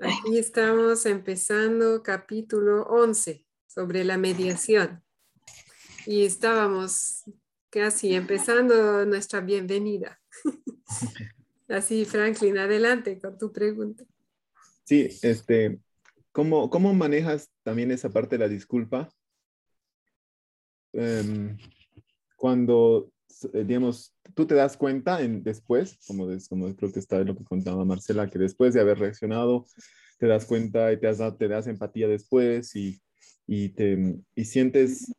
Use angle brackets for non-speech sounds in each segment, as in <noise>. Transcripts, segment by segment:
Aquí estamos empezando capítulo 11 sobre la mediación. Y estábamos casi empezando nuestra bienvenida. <laughs> Así, Franklin, adelante con tu pregunta. Sí, este, ¿cómo, cómo manejas también esa parte de la disculpa? Em, cuando, digamos, tú te das cuenta en, después, como, como creo que está lo que contaba Marcela, que después de haber reaccionado, te das cuenta y te, das, te das empatía después y, y, te, y sientes,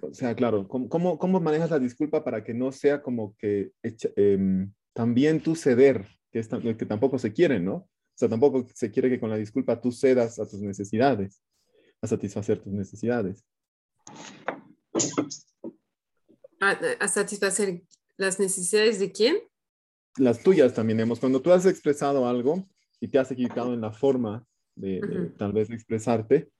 o sea, claro, ¿cómo, ¿cómo, manejas la disculpa para que no sea como que em, también tú ceder, que, es, que tampoco se quiere, ¿no? O sea, tampoco se quiere que con la disculpa tú cedas a tus necesidades, a satisfacer tus necesidades. ¿A, satisfacer las necesidades de quién? Las tuyas también, hemos. Cuando tú has expresado algo y te has equivocado en la forma de, tal vez expresarte,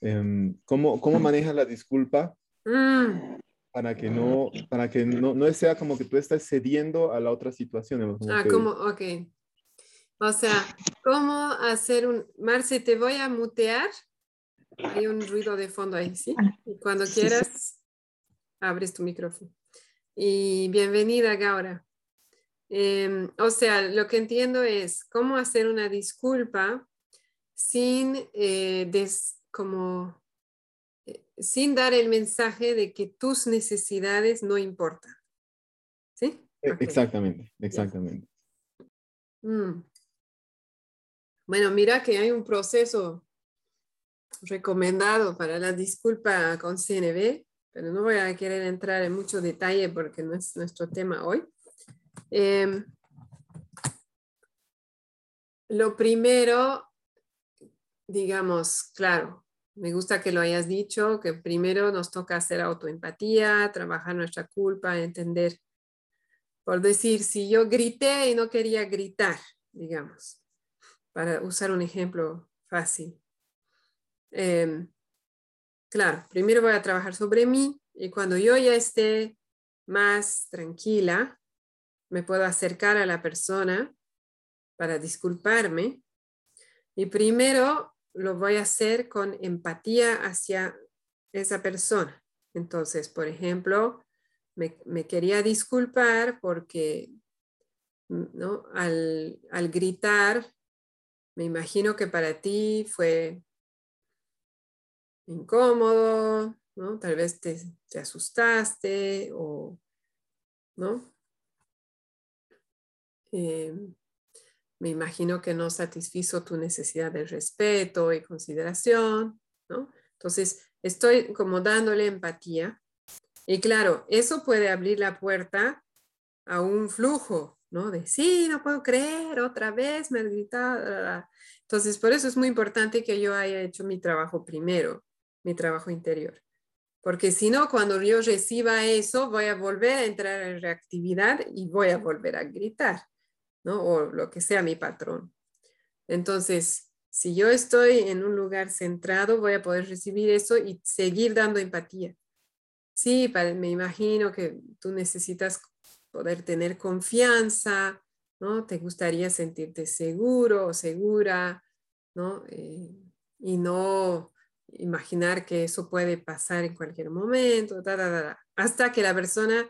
em, ¿cómo, ¿cómo manejas la disculpa mm. para que no, para que no, no sea como que tú estás cediendo a la otra situación? ah, como, ok. O sea, ¿cómo hacer un... Marce, te voy a mutear. Hay un ruido de fondo ahí, ¿sí? Y cuando quieras, abres tu micrófono. Y bienvenida, Gaura. Em, o sea, lo que entiendo es cómo hacer una disculpa sin, eh, como, eh, sin dar el mensaje de que tus necesidades no importan. ¿Sí? E, exactamente, exactamente. Mm. Bueno, mira que hay un proceso recomendado para la disculpa con CNB pero no voy a querer entrar en mucho detalle porque no es nuestro tema hoy. Em, lo primero, digamos, claro, me gusta que lo hayas dicho, que primero nos toca hacer autoempatía, trabajar nuestra culpa, entender, por decir, si yo grité y no quería gritar, digamos, para usar un ejemplo fácil. Eh, Claro, primero voy a trabajar sobre mí y cuando yo ya esté más tranquila, me puedo acercar a la persona para disculparme. Y primero lo voy a hacer con empatía hacia esa persona. Entonces, por ejemplo, me, quería disculpar porque ¿no? al, al gritar, me imagino que para ti fue incómodo, ¿no? Tal vez te, asustaste o, ¿no? Eh, me imagino que no satisfizo tu necesidad de respeto y consideración, ¿no? Entonces, estoy como dándole empatía. Y claro, eso puede abrir la puerta a un flujo, ¿no? De, sí, no puedo creer, otra vez me has gritado. Entonces, por eso es muy importante que yo haya hecho mi trabajo primero mi trabajo interior. Porque si no, cuando yo reciba eso, voy a volver a entrar en reactividad y voy a volver a gritar, ¿no? O lo que sea mi patrón. Entonces, si yo estoy en un lugar centrado, voy a poder recibir eso y seguir dando empatía. Sí, me imagino que tú necesitas poder tener confianza, ¿no? Te gustaría sentirte seguro o segura, ¿no? Eh, y no imaginar que eso puede pasar en cualquier momento, hasta que la persona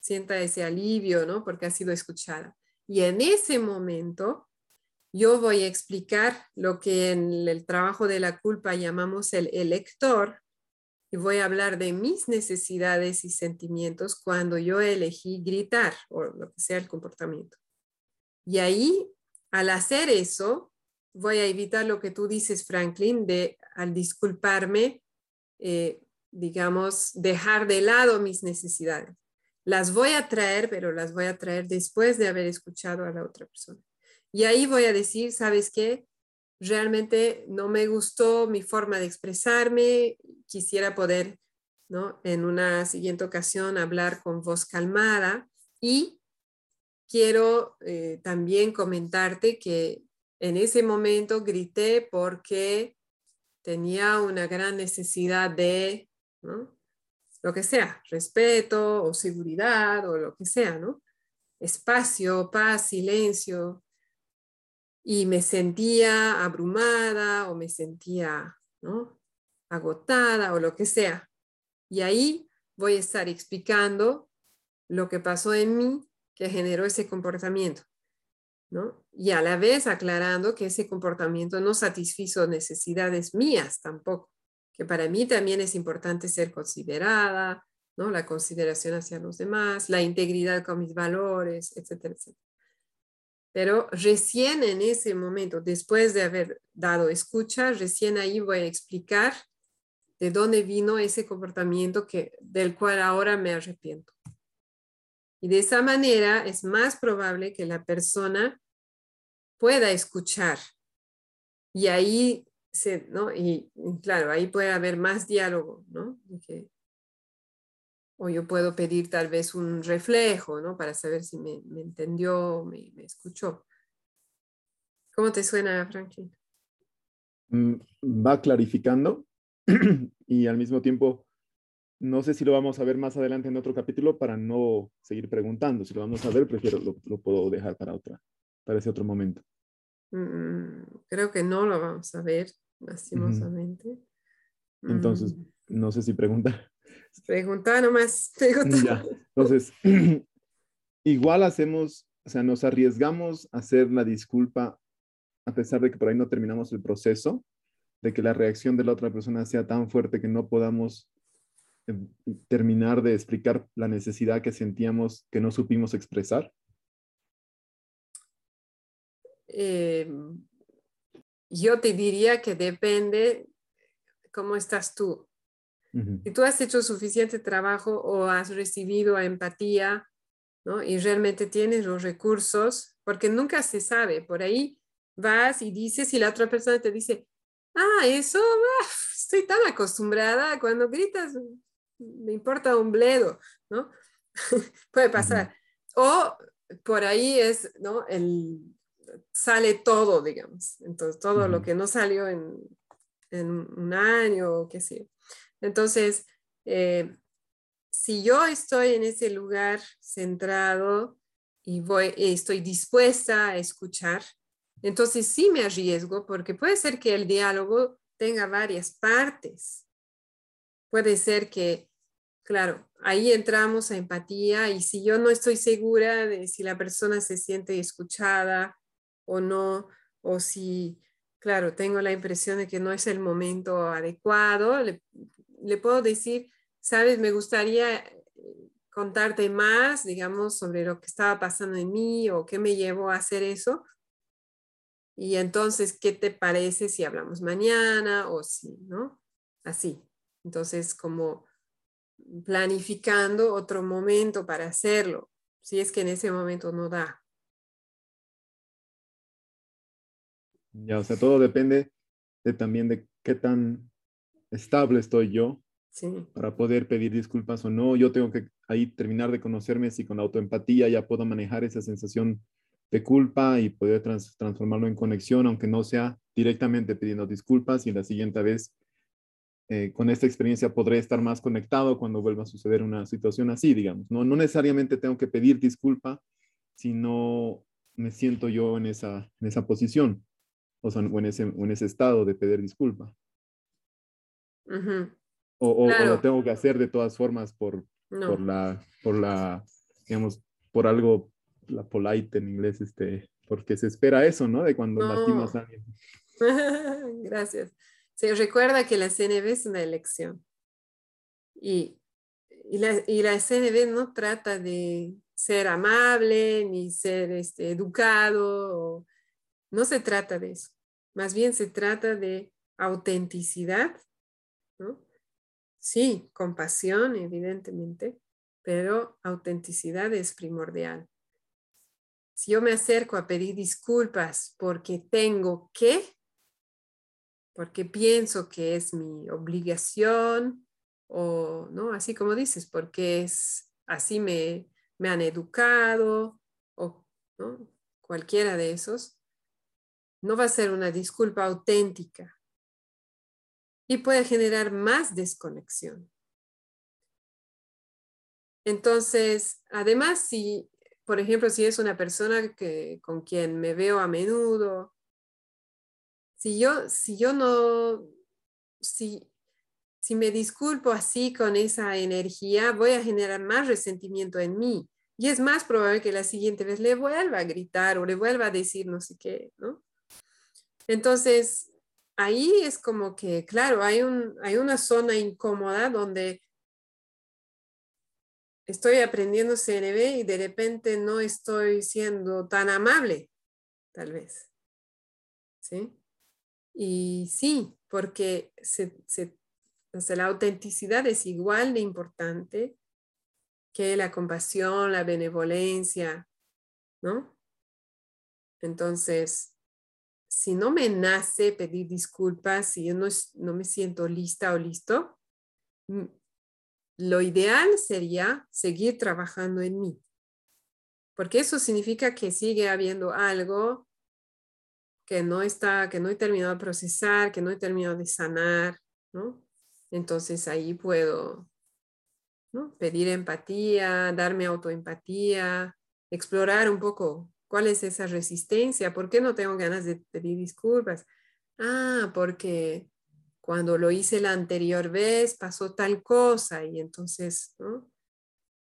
sienta ese alivio, ¿no? Porque ha sido escuchada. Y en ese momento, yo voy a explicar lo que en el trabajo de la culpa llamamos el elector, y voy a hablar de mis necesidades y sentimientos cuando yo elegí gritar o lo que sea el comportamiento. Y ahí, al hacer eso, voy a evitar lo que tú dices, Franklin, de al disculparme, eh, digamos, dejar de lado mis necesidades. Las voy a traer, pero las voy a traer después de haber escuchado a la otra persona. Y ahí voy a decir, ¿sabes qué? Realmente no me gustó mi forma de expresarme, quisiera poder, ¿no? En una siguiente ocasión hablar con voz calmada y quiero eh, también comentarte que en ese momento grité porque tenía una gran necesidad de, lo que sea, respeto o seguridad o lo que sea, ¿no? Espacio, paz, silencio. y me sentía abrumada o me sentía ¿no? agotada o lo que sea. Y ahí voy a estar explicando lo que pasó en mí que generó ese comportamiento. ¿no? Y a la vez aclarando que ese comportamiento no satisfizo necesidades mías tampoco, que para mí también es importante ser considerada, ¿no? La consideración hacia los demás, la integridad con mis valores, etcétera, etcétera. Pero recién en ese momento, después de haber dado escucha, recién ahí voy a explicar de dónde vino ese comportamiento que, del cual ahora me arrepiento. Y de esa manera es más probable que la persona pueda escuchar. Y ahí, se, ¿no? Y, claro, ahí puede haber más diálogo, ¿no? o yo puedo pedir tal vez un reflejo, ¿no? Para saber si me, entendió, me, me, escuchó. ¿Cómo te suena, Franklin? Mm, va clarificando <clears throat> y al mismo tiempo no sé si lo vamos a ver más adelante en otro capítulo para no seguir preguntando. Si lo vamos a ver, prefiero, lo, puedo dejar para, otra, para ese otro momento. Mm, creo que no lo vamos a ver, lastimosamente. Entonces, mm. no sé si preguntar. <laughs> Pregunta nomás. Ya. Entonces, <clears throat> igual hacemos, o sea, nos arriesgamos a hacer la disculpa a pesar de que por ahí no terminamos el proceso, de que la reacción de la otra persona sea tan fuerte que no podamos Em, terminar de explicar la necesidad que sentíamos que no supimos expresar? Em, yo te diría que depende cómo estás tú. Si tú has hecho suficiente trabajo o has recibido empatía, ¿no? Y realmente tienes los recursos, porque nunca se sabe. Por ahí vas y dices y la otra persona te dice, ah, eso, ah, estoy tan acostumbrada, cuando gritas, me importa un bledo, ¿no? <laughs> Puede pasar. O por ahí es, ¿no? El, sale todo, digamos. Entonces, todo lo que no salió en, en un año o qué sé. Entonces, eh, si yo estoy en ese lugar centrado y voy, estoy dispuesta a escuchar, entonces sí me arriesgo porque puede ser que el diálogo tenga varias partes puede ser que, claro, ahí entramos a empatía y si yo no estoy segura de si la persona se siente escuchada o no, o si, claro, tengo la impresión de que no es el momento adecuado, le, puedo decir, sabes, me gustaría eh, contarte más, digamos, sobre lo que estaba pasando en mí o qué me llevó a hacer eso. Y entonces, ¿qué te parece si hablamos mañana o si, no? Así. Entonces, como planificando otro momento para hacerlo, si es que en ese momento no da. Ya, o sea, todo depende de, también de qué tan estable estoy yo para poder pedir disculpas o no. Yo tengo que ahí terminar de conocerme si con autoempatía ya puedo manejar esa sensación de culpa y poder transformarlo en conexión, aunque no sea directamente pidiendo disculpas y la siguiente vez eh, con esta experiencia podré estar más conectado cuando vuelva a suceder una situación así, digamos. No, no necesariamente tengo que pedir disculpa si no me siento yo en esa, en esa posición o, sea, en, ese, en ese estado de pedir disculpa. o, o, lo tengo que hacer de todas formas por, por, la, por la, digamos, por algo, la polite en inglés, este, porque se espera eso, ¿no? De cuando lastimas a alguien. <laughs> Gracias. Se recuerda que la CNB es una elección. Y, y, la, y la CNB no trata de ser amable ni ser este, educado. no se trata de eso. Más bien se trata de autenticidad. ¿no? Sí, compasión, evidentemente, pero autenticidad es primordial. Si yo me acerco a pedir disculpas porque tengo que, porque pienso que es mi obligación o, ¿no? Así como dices, porque es, así me, me han educado o ¿no? cualquiera de esos, no va a ser una disculpa auténtica y puede generar más desconexión. Entonces, además, si, por ejemplo, si es una persona que, con quien me veo a menudo si yo, si yo no, si, si me disculpo así con esa energía, voy a generar más resentimiento en mí. Y es más probable que la siguiente vez le vuelva a gritar o le vuelva a decir no sé qué, ¿no? Entonces, ahí es como que, claro, hay, un, hay una zona incómoda donde estoy aprendiendo CNB y de repente no estoy siendo tan amable, tal vez. ¿Sí? Y sí, porque la autenticidad es igual de importante que la compasión, la benevolencia, ¿no? Entonces, si no me nace pedir disculpas, si yo no, no me siento lista o listo, lo ideal sería seguir trabajando en mí, porque eso significa que sigue habiendo algo que no está, que no he terminado de procesar, que no he terminado de sanar, ¿no? Entonces ahí puedo ¿no? pedir empatía, darme autoempatía, explorar un poco cuál es esa resistencia, por qué no tengo ganas de pedir disculpas. Ah, porque cuando lo hice la anterior vez pasó tal cosa y entonces, ¿no?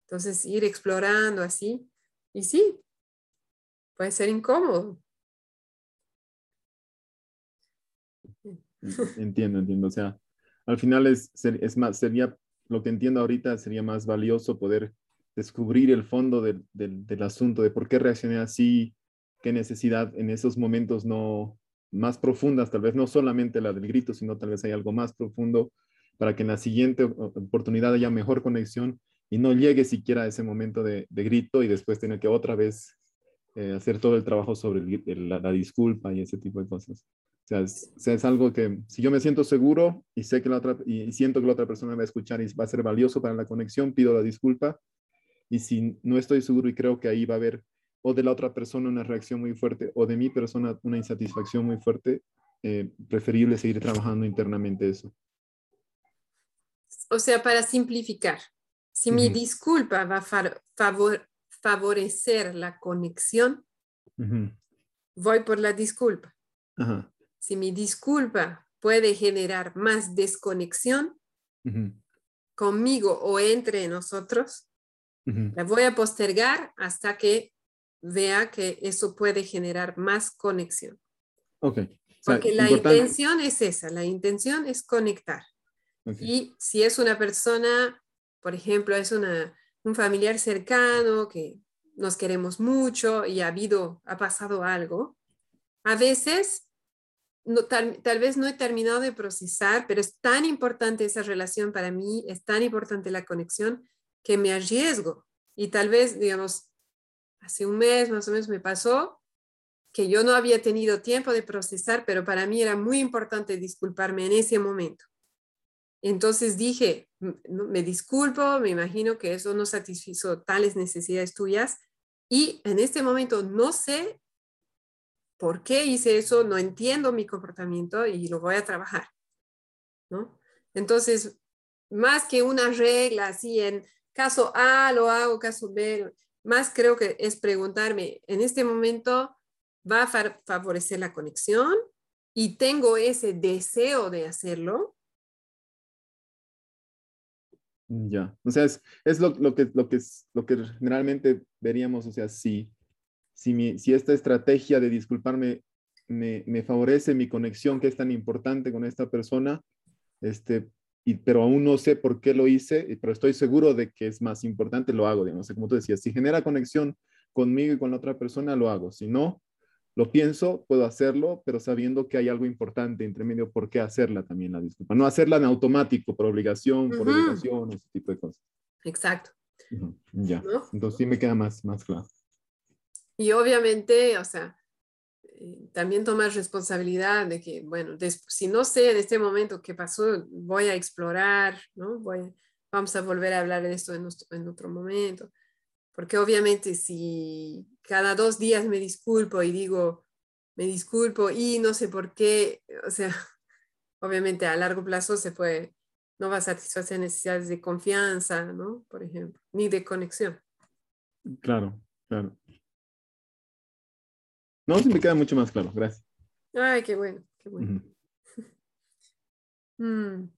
Entonces ir explorando así. Y sí, puede ser incómodo. <laughs> Entiendo, entiendo. O sea, al final es, es más, sería, lo que entiendo ahorita sería más valioso poder descubrir el fondo del, del, asunto, de por qué reaccioné así, qué necesidad en esos momentos no, más profundas, tal vez no solamente la del grito, sino tal vez hay algo más profundo para que en la siguiente oportunidad haya mejor conexión y no llegue siquiera a ese momento de, grito y después tener que otra vez eh, hacer todo el trabajo sobre la, disculpa y ese tipo de cosas. O sea, es, algo que si yo me siento seguro y sé que la otra y siento que la otra persona va a escuchar y va a ser valioso para la conexión, pido la disculpa. Y si no estoy seguro y creo que ahí va a haber o de la otra persona una reacción muy fuerte o de mi persona una insatisfacción muy fuerte, eh, preferible seguir trabajando internamente eso. O sea, para simplificar, si mi disculpa va a favor favorecer la conexión, voy por la disculpa. Si mi disculpa puede generar más desconexión conmigo o entre nosotros, la voy a postergar hasta que vea que eso puede generar más conexión. Ok. Porque la intención es esa, la intención es conectar. Y si es una persona, por ejemplo, es una, un familiar cercano que nos queremos mucho y ha habido, ha pasado algo, a veces no, tal, tal, vez no he terminado de procesar, pero es tan importante esa relación para mí, es tan importante la conexión que me arriesgo. Y tal vez, digamos, hace un mes más o menos me pasó que yo no había tenido tiempo de procesar, pero para mí era muy importante disculparme en ese momento. Entonces dije, me disculpo, me imagino que eso no satisfizo tales necesidades tuyas y en este momento no sé por qué hice eso, no entiendo mi comportamiento y lo voy a trabajar. ¿no? Entonces, más que una regla así en caso A lo hago, caso B, más creo que es preguntarme, en este momento va a favorecer la conexión y tengo ese deseo de hacerlo. Ya, o sea, es, lo, que, lo, que, lo que generalmente veríamos, o sea, si, si, esta estrategia de disculparme me, me, favorece mi conexión que es tan importante con esta persona, este, pero aún no sé por qué lo hice, pero estoy seguro de que es más importante, lo hago. no sé como tú decías, si genera conexión conmigo y con la otra persona, lo hago. Si no, lo pienso, puedo hacerlo, pero sabiendo que hay algo importante entre medio, ¿por qué hacerla también la disculpa? No hacerla en automático, por obligación, por obligación, ese tipo de cosas. Exacto. Ya, entonces sí me queda más, más claro. Y obviamente, o sea, eh, también tomar responsabilidad de que, bueno, si no sé en este momento qué pasó, voy a explorar, ¿no? Voy, vamos a volver a hablar de esto en, en otro momento. Porque obviamente si cada dos días me disculpo y digo, me disculpo y no sé por qué, o sea, <laughs> obviamente a largo plazo se puede, no va a satisfacer necesidades de confianza, ¿no? Por ejemplo, ni de conexión. Claro, claro. No, sí me queda mucho más claro, gracias. Ay, qué bueno. qué bueno. <laughs> Mm.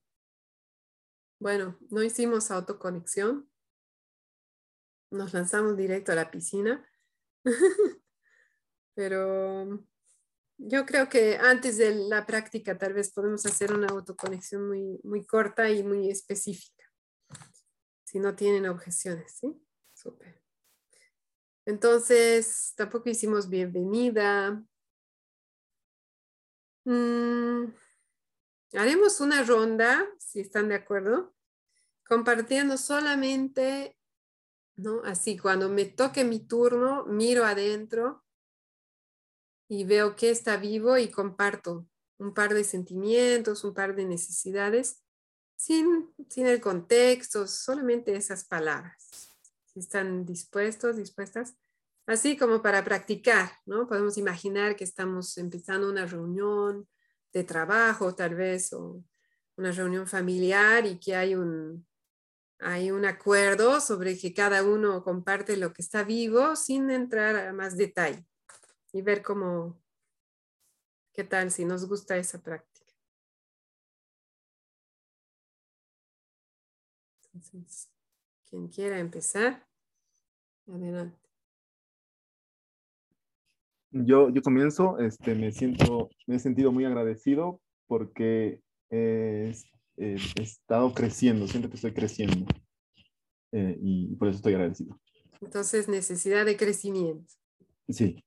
Bueno, no hicimos autoconexión. Nos lanzamos directo a la piscina. <laughs> Pero yo creo que antes de la práctica tal vez podemos hacer una autoconexión muy, muy corta y muy específica. Si no tienen objeciones, ¿sí? Súper. Entonces, tampoco hicimos bienvenida. Mm, haremos una ronda, si están de acuerdo, compartiendo solamente, ¿no? Así, cuando me toque mi turno, miro adentro y veo que está vivo y comparto un par de sentimientos, un par de necesidades, sin, sin el contexto, solamente esas palabras. Si están dispuestos, dispuestas, así como para practicar, ¿no? Podemos imaginar que estamos empezando una reunión de trabajo, tal vez, o una reunión familiar y que hay un, hay un acuerdo sobre que cada uno comparte lo que está vivo sin entrar a más detalle y ver cómo, qué tal, si nos gusta esa práctica. Entonces, quien quiera empezar, adelante. Yo, yo comienzo, este, me siento, me he sentido muy agradecido porque he, estado creciendo, siento que estoy creciendo eh, y por eso estoy agradecido. Entonces, necesidad de crecimiento. Sí.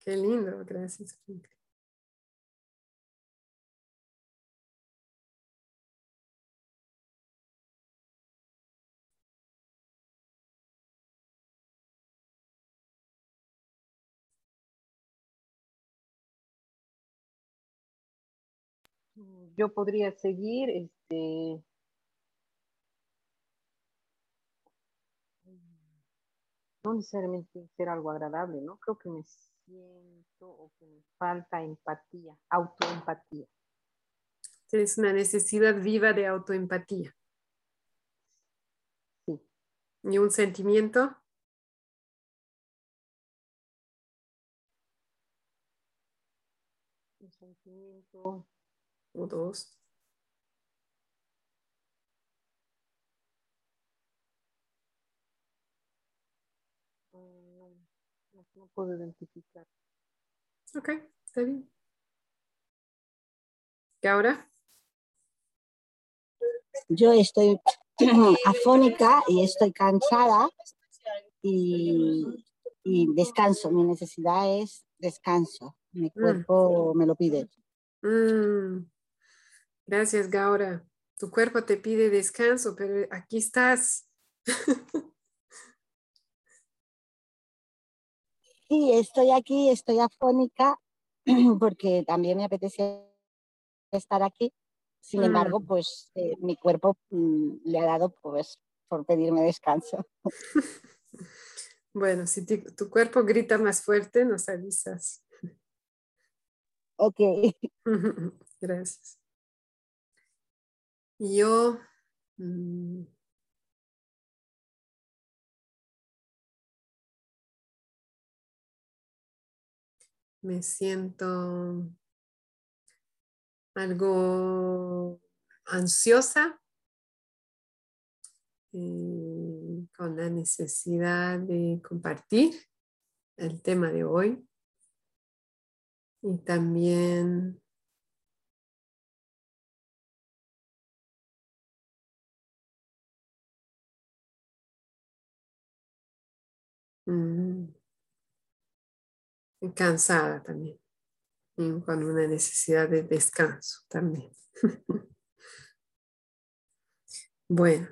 Qué lindo, gracias. Yo podría seguir, este, no necesariamente ser algo agradable, ¿no? Creo que me siento o que me falta empatía, autoempatía. Es una necesidad viva de autoempatía. Sí. ¿Y un sentimiento? Un sentimiento. O dos. no puedo identificar. Ok, está bien. ¿Y ahora? Yo estoy <clears throat> afónica y estoy cansada y, descanso. Mi necesidad es descanso. Mi mm. cuerpo me lo pide. Mm. Gracias, Gaura. Tu cuerpo te pide descanso, pero aquí estás. <laughs> Sí, estoy aquí, estoy afónica <clears throat> porque también me apetece estar aquí. Sin mm. embargo, pues eh, mi cuerpo mm, le ha dado pues por pedirme descanso. <laughs> Bueno, si tu cuerpo grita más fuerte, nos avisas. Ok. <laughs> Gracias. Yo mm, me siento algo ansiosa eh, con la necesidad de compartir el tema de hoy. Y también mm, cansada también, y con una necesidad de descanso también. <laughs> bueno,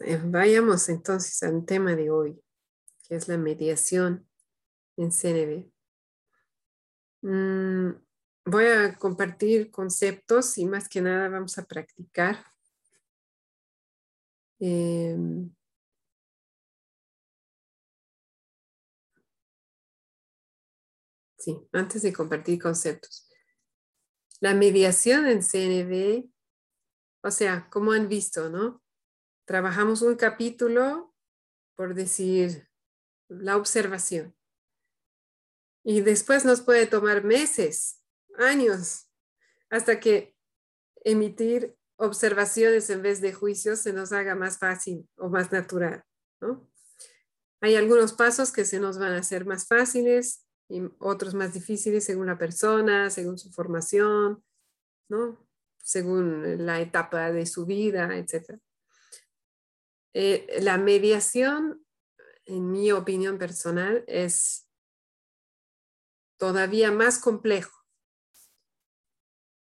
eh, vayamos entonces al tema de hoy, que es la mediación en CNB. Mm, voy a compartir conceptos y más que nada vamos a practicar. Em, Sí, antes de compartir conceptos. La mediación en CNV, o sea, como han visto, ¿no? Trabajamos un capítulo por decir la observación. Y después nos puede tomar meses años, hasta que emitir observaciones en vez de juicios se nos haga más fácil o más natural, ¿no? Hay algunos pasos que se nos van a hacer más fáciles y otros más difíciles según la persona, según su formación, ¿no? Según la etapa de su vida, etc. Eh, la mediación, en mi opinión personal, es todavía más complejo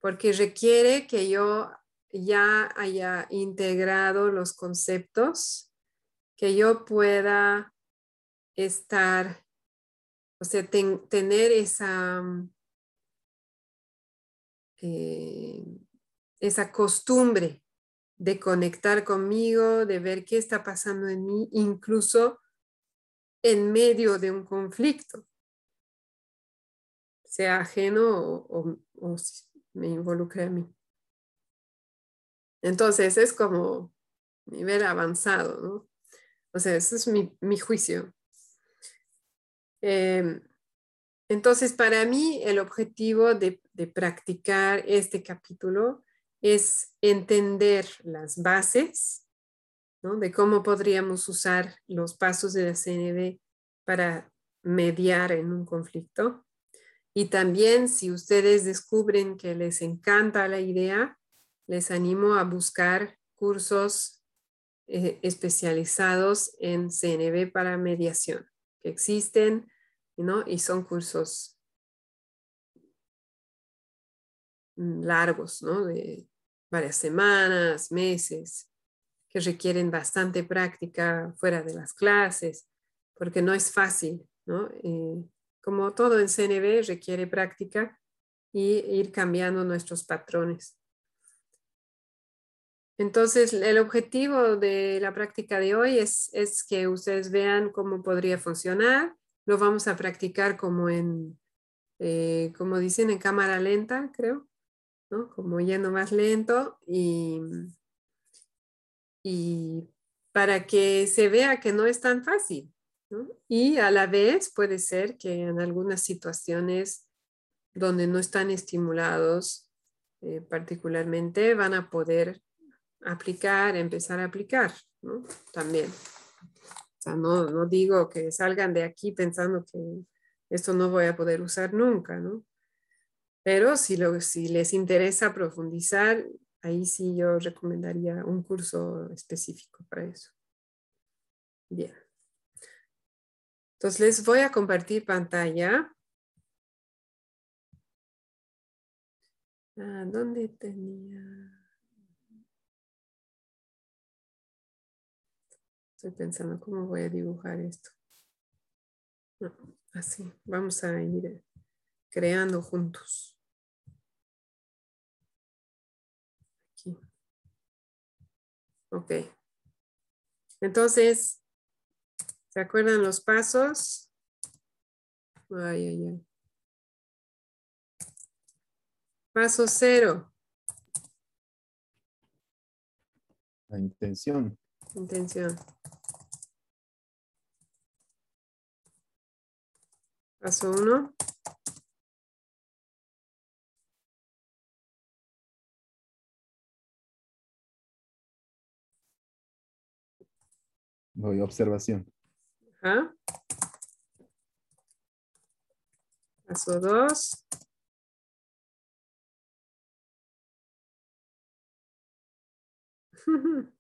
porque requiere que yo ya haya integrado los conceptos, que yo pueda estar, o sea, tener esa, eh, esa costumbre de conectar conmigo, de ver qué está pasando en mí, incluso en medio de un conflicto, sea ajeno o, me involucre a mí. Entonces es como nivel avanzado, ¿no? O sea, ese es mi, juicio. Em, entonces, para mí, el objetivo de, practicar este capítulo es entender las bases de cómo podríamos usar los pasos de la CNB para mediar en un conflicto. Y también si ustedes descubren que les encanta la idea, les animo a buscar cursos eh, especializados en CNB para mediación, que existen, ¿no? Y son cursos largos, ¿no? De varias semanas, meses, que requieren bastante práctica fuera de las clases, porque no es fácil, ¿no? Eh, como todo en CNB requiere práctica y ir cambiando nuestros patrones. Entonces, el objetivo de la práctica de hoy es, que ustedes vean cómo podría funcionar. Lo vamos a practicar como en, eh, como dicen, en cámara lenta, creo, ¿no? Como yendo más lento y, y para que se vea que no es tan fácil. Y a la vez puede ser que en algunas situaciones donde no están estimulados eh, particularmente van a poder aplicar, empezar a aplicar. También. No, no digo que salgan de aquí pensando que esto no voy a poder usar nunca, ¿no? Pero si, lo, si les interesa profundizar, ahí sí yo recomendaría un curso específico para eso. Bien. Entonces les voy a compartir pantalla. Ah, ¿Dónde tenía? Estoy pensando cómo voy a dibujar esto. así, vamos a ir creando juntos. Aquí. Ok. Entonces, ¿se acuerdan los pasos? Ay, ay, ay. Paso cero. La intención. Intención. Paso uno. Voy, observación. Ajá. Paso dos. <laughs>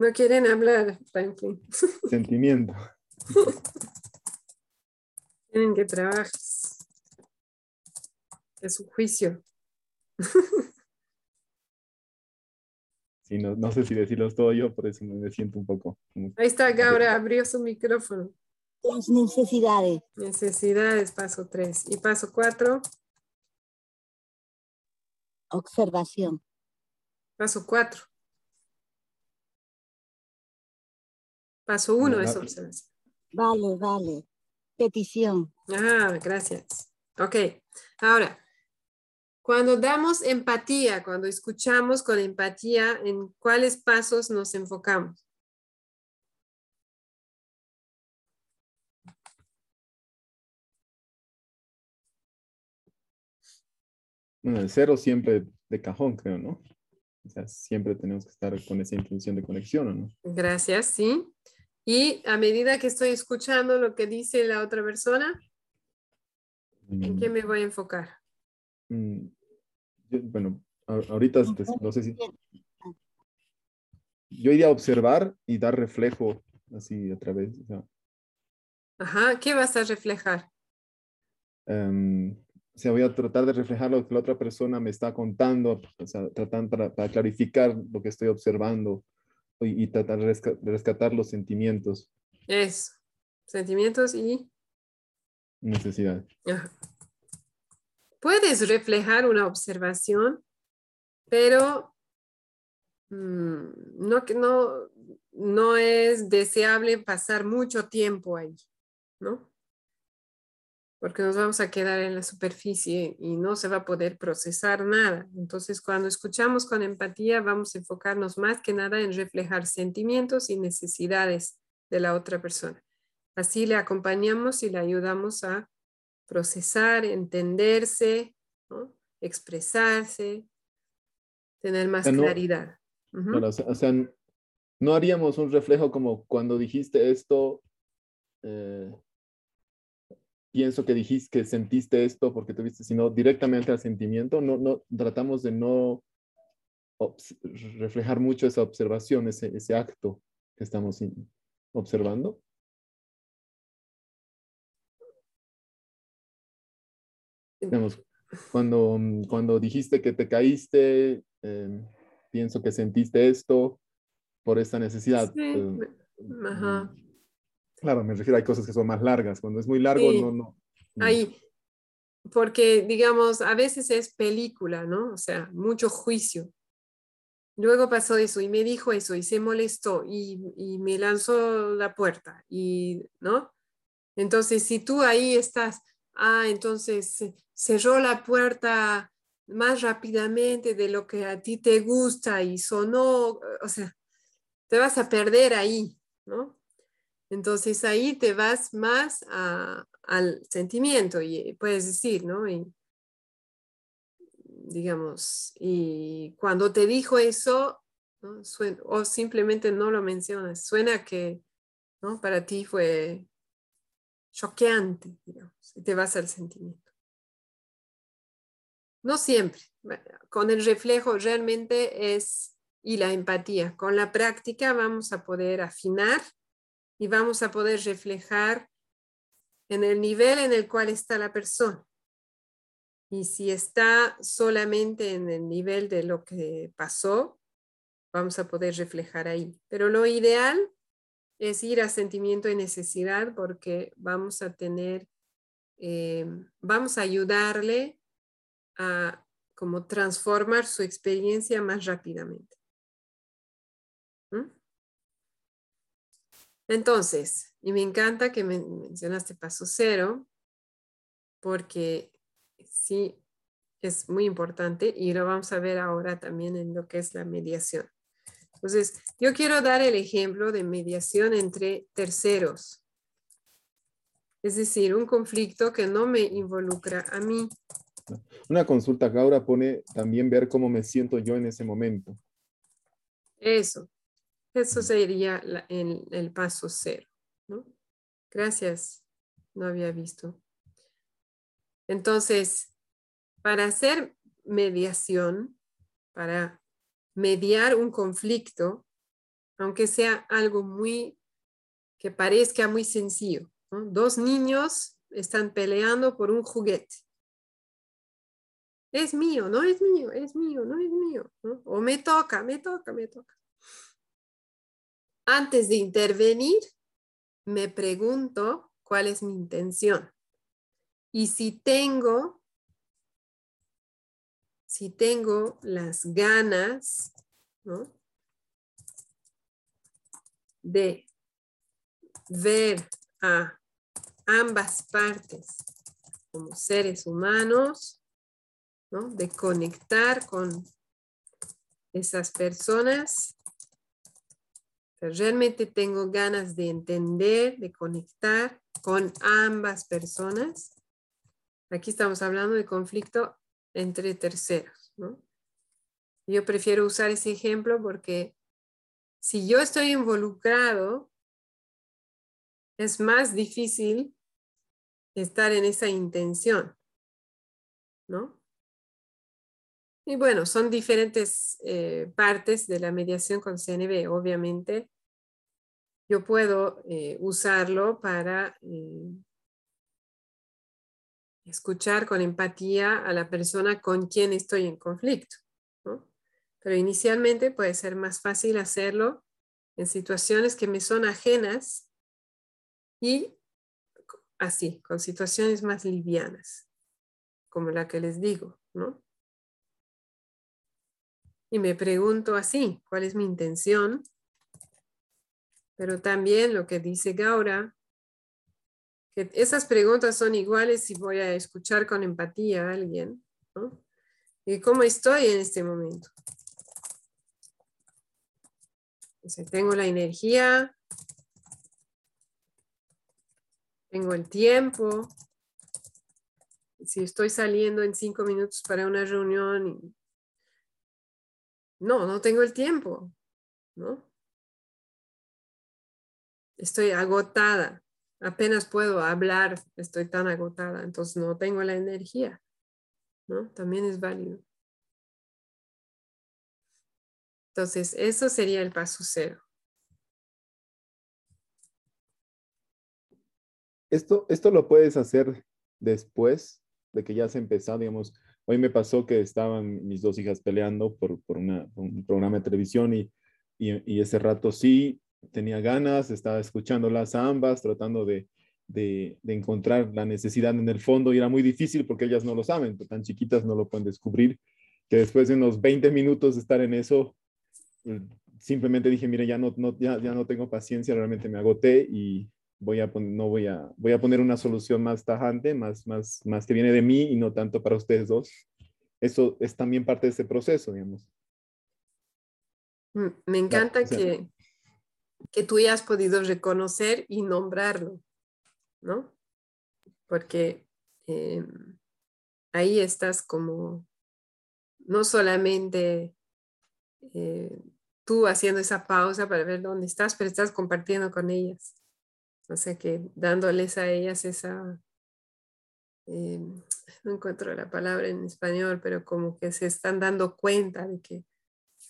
No quieren hablar, Franklin. Sentimiento. <laughs> Tienen que trabajar. Es su juicio. <laughs> Sí, no, no, sé si decirlos todo yo, por eso me siento un poco. Ahí está, Gaura, abrió su micrófono. Las necesidades. Necesidades, paso tres. Y paso cuatro. Observación. Paso cuatro. Paso uno es observación. Vale, vale petición. Ah, gracias. Ok, ahora, cuando damos empatía, cuando escuchamos con empatía, ¿en cuáles pasos nos enfocamos? Bueno, el cero siempre de cajón, creo, ¿no? O sea, siempre tenemos que estar con esa intención de conexión, ¿o no? Gracias, sí. Y a medida que estoy escuchando lo que dice la otra persona, ¿en qué Mm, me voy a enfocar? mm, yo- bueno, ahorita no sé si... Yo iría a observar y dar reflejo así a través. O sea, Ajá, ¿qué vas a reflejar? em, o sea, voy a tratar de reflejar lo que la otra persona me está contando, o sea, tratando para, para clarificar lo que estoy observando y, y tratar de resca- de rescatar los sentimientos, Eso, sentimientos y... necesidades. Ajá. Puedes reflejar una observación, pero mm, no, que no, no es deseable pasar mucho tiempo ahí, ¿no? Porque nos vamos a quedar en la superficie y no se va a poder procesar nada. Entonces, cuando escuchamos con empatía, vamos a enfocarnos más que nada en reflejar sentimientos y necesidades de la otra persona. Así le acompañamos y le ayudamos a procesar, entenderse, ¿no? expresarse, tener más no- claridad. Ujú. Claro, o sea, o sea, n- no haríamos un reflejo como cuando dijiste esto, eh, pienso que dijiste que sentiste esto porque tuviste, sino directamente al sentimiento. No, no tratamos de no reflejar mucho esa observación, ese, ese acto que estamos observando. Digamos, cuando, cuando dijiste que te caíste, eh, pienso que sentiste esto por esta necesidad. Sí, eh, ajá. Claro, me refiero a cosas que son más largas. Cuando es muy largo, Sí. no, no. mm, Ahí, porque digamos, a veces es película, ¿no? O sea, mucho juicio. Luego pasó eso y me dijo eso y se molestó y, y me lanzó la puerta y, ¿no? Entonces, si tú ahí estás, ah, entonces cerró la puerta más rápidamente de lo que a ti te gusta y sonó, o sea, te vas a perder ahí, ¿no? Entonces ahí te vas más a- al sentimiento y puedes decir, ¿no? Y, digamos, y cuando te dijo eso, o simplemente no lo mencionas, suena que, ¿no? Para ti fue choqueante, digamos, y te vas al sentimiento. No siempre, con el reflejo realmente es, y la empatía, con la práctica vamos a poder afinar y vamos a poder reflejar en el nivel en el cual está la persona. Y si está solamente en el nivel de lo que pasó, vamos a poder reflejar ahí. Pero lo ideal es ir a sentimiento de necesidad porque vamos a tener, eh, vamos a ayudarle a como transformar su experiencia más rápidamente. ¿Mm? Entonces, y me encanta que men- mencionaste paso cero, porque sí es muy importante y lo vamos a ver ahora también en lo que es la mediación. Entonces, yo quiero dar el ejemplo de mediación entre terceros. Es decir, un conflicto que no me involucra a mí. Una consulta ahora pone también ver cómo me siento yo en ese momento. Eso. Eso sería la- el, el paso cero. ¿no? Gracias. No había visto. Entonces, para hacer mediación, para mediar un conflicto, aunque sea algo muy que parezca muy sencillo, ¿no? dos niños están peleando por un juguete. Es mío, no es mío, es mío, no es mío. ¿no? O me toca, me toca, me toca. Antes de intervenir, me pregunto cuál es mi intención. Y si tengo, si tengo las ganas de ver a ambas partes como seres humanos, ¿no? de conectar con esas personas, realmente tengo ganas de entender, de conectar con ambas personas. Aquí estamos hablando de conflicto entre terceros. Yo prefiero usar ese ejemplo porque si yo estoy involucrado, es más difícil estar en esa intención, ¿no? Y bueno, son diferentes eh, partes de la mediación con CNB. Obviamente, yo puedo eh, usarlo para eh, escuchar con empatía a la persona con quien estoy en conflicto. Pero inicialmente puede ser más fácil hacerlo en situaciones que me son ajenas y así, con situaciones más livianas, como la que les digo, ¿no? Y me pregunto así, ¿cuál es mi intención? Pero también lo que dice Gaura, que esas preguntas son iguales si voy a escuchar con empatía a alguien, ¿no? ¿Y cómo estoy en este momento? tengo la energía, tengo el tiempo. Si estoy saliendo en cinco minutos para una reunión, no, no tengo el tiempo, ¿no? Estoy agotada, apenas puedo hablar, estoy tan agotada, entonces no tengo la energía, ¿no? También es válido. Entonces, eso sería el paso cero. Esto, esto lo puedes hacer después de que ya has empezado, digamos, hoy me pasó que estaban mis dos hijas peleando por, por, un programa de televisión y, y, ese rato sí tenía ganas, estaba escuchándolas a ambas, tratando de, de, de, encontrar la necesidad en el fondo y era muy difícil porque ellas no lo saben, tan chiquitas no lo pueden descubrir, que después de unos 20 minutos de estar en eso, simplemente dije, mire, ya no, no, ya, ya no tengo paciencia, realmente me agoté y, voy a, no voy a, voy a poner una solución más tajante, más, más, más que viene de mí y no tanto para ustedes dos. Eso es también parte de ese proceso, digamos. Mm, me encanta que, que tú hayas podido reconocer y nombrarlo, ¿no? Porque em, ahí estás como, no solamente eh, tú haciendo esa pausa para ver dónde estás, pero estás compartiendo con ellas. O sea que dándoles a ellas esa, eh, <sighs> no encuentro la palabra en español, pero como que se están dando cuenta de que,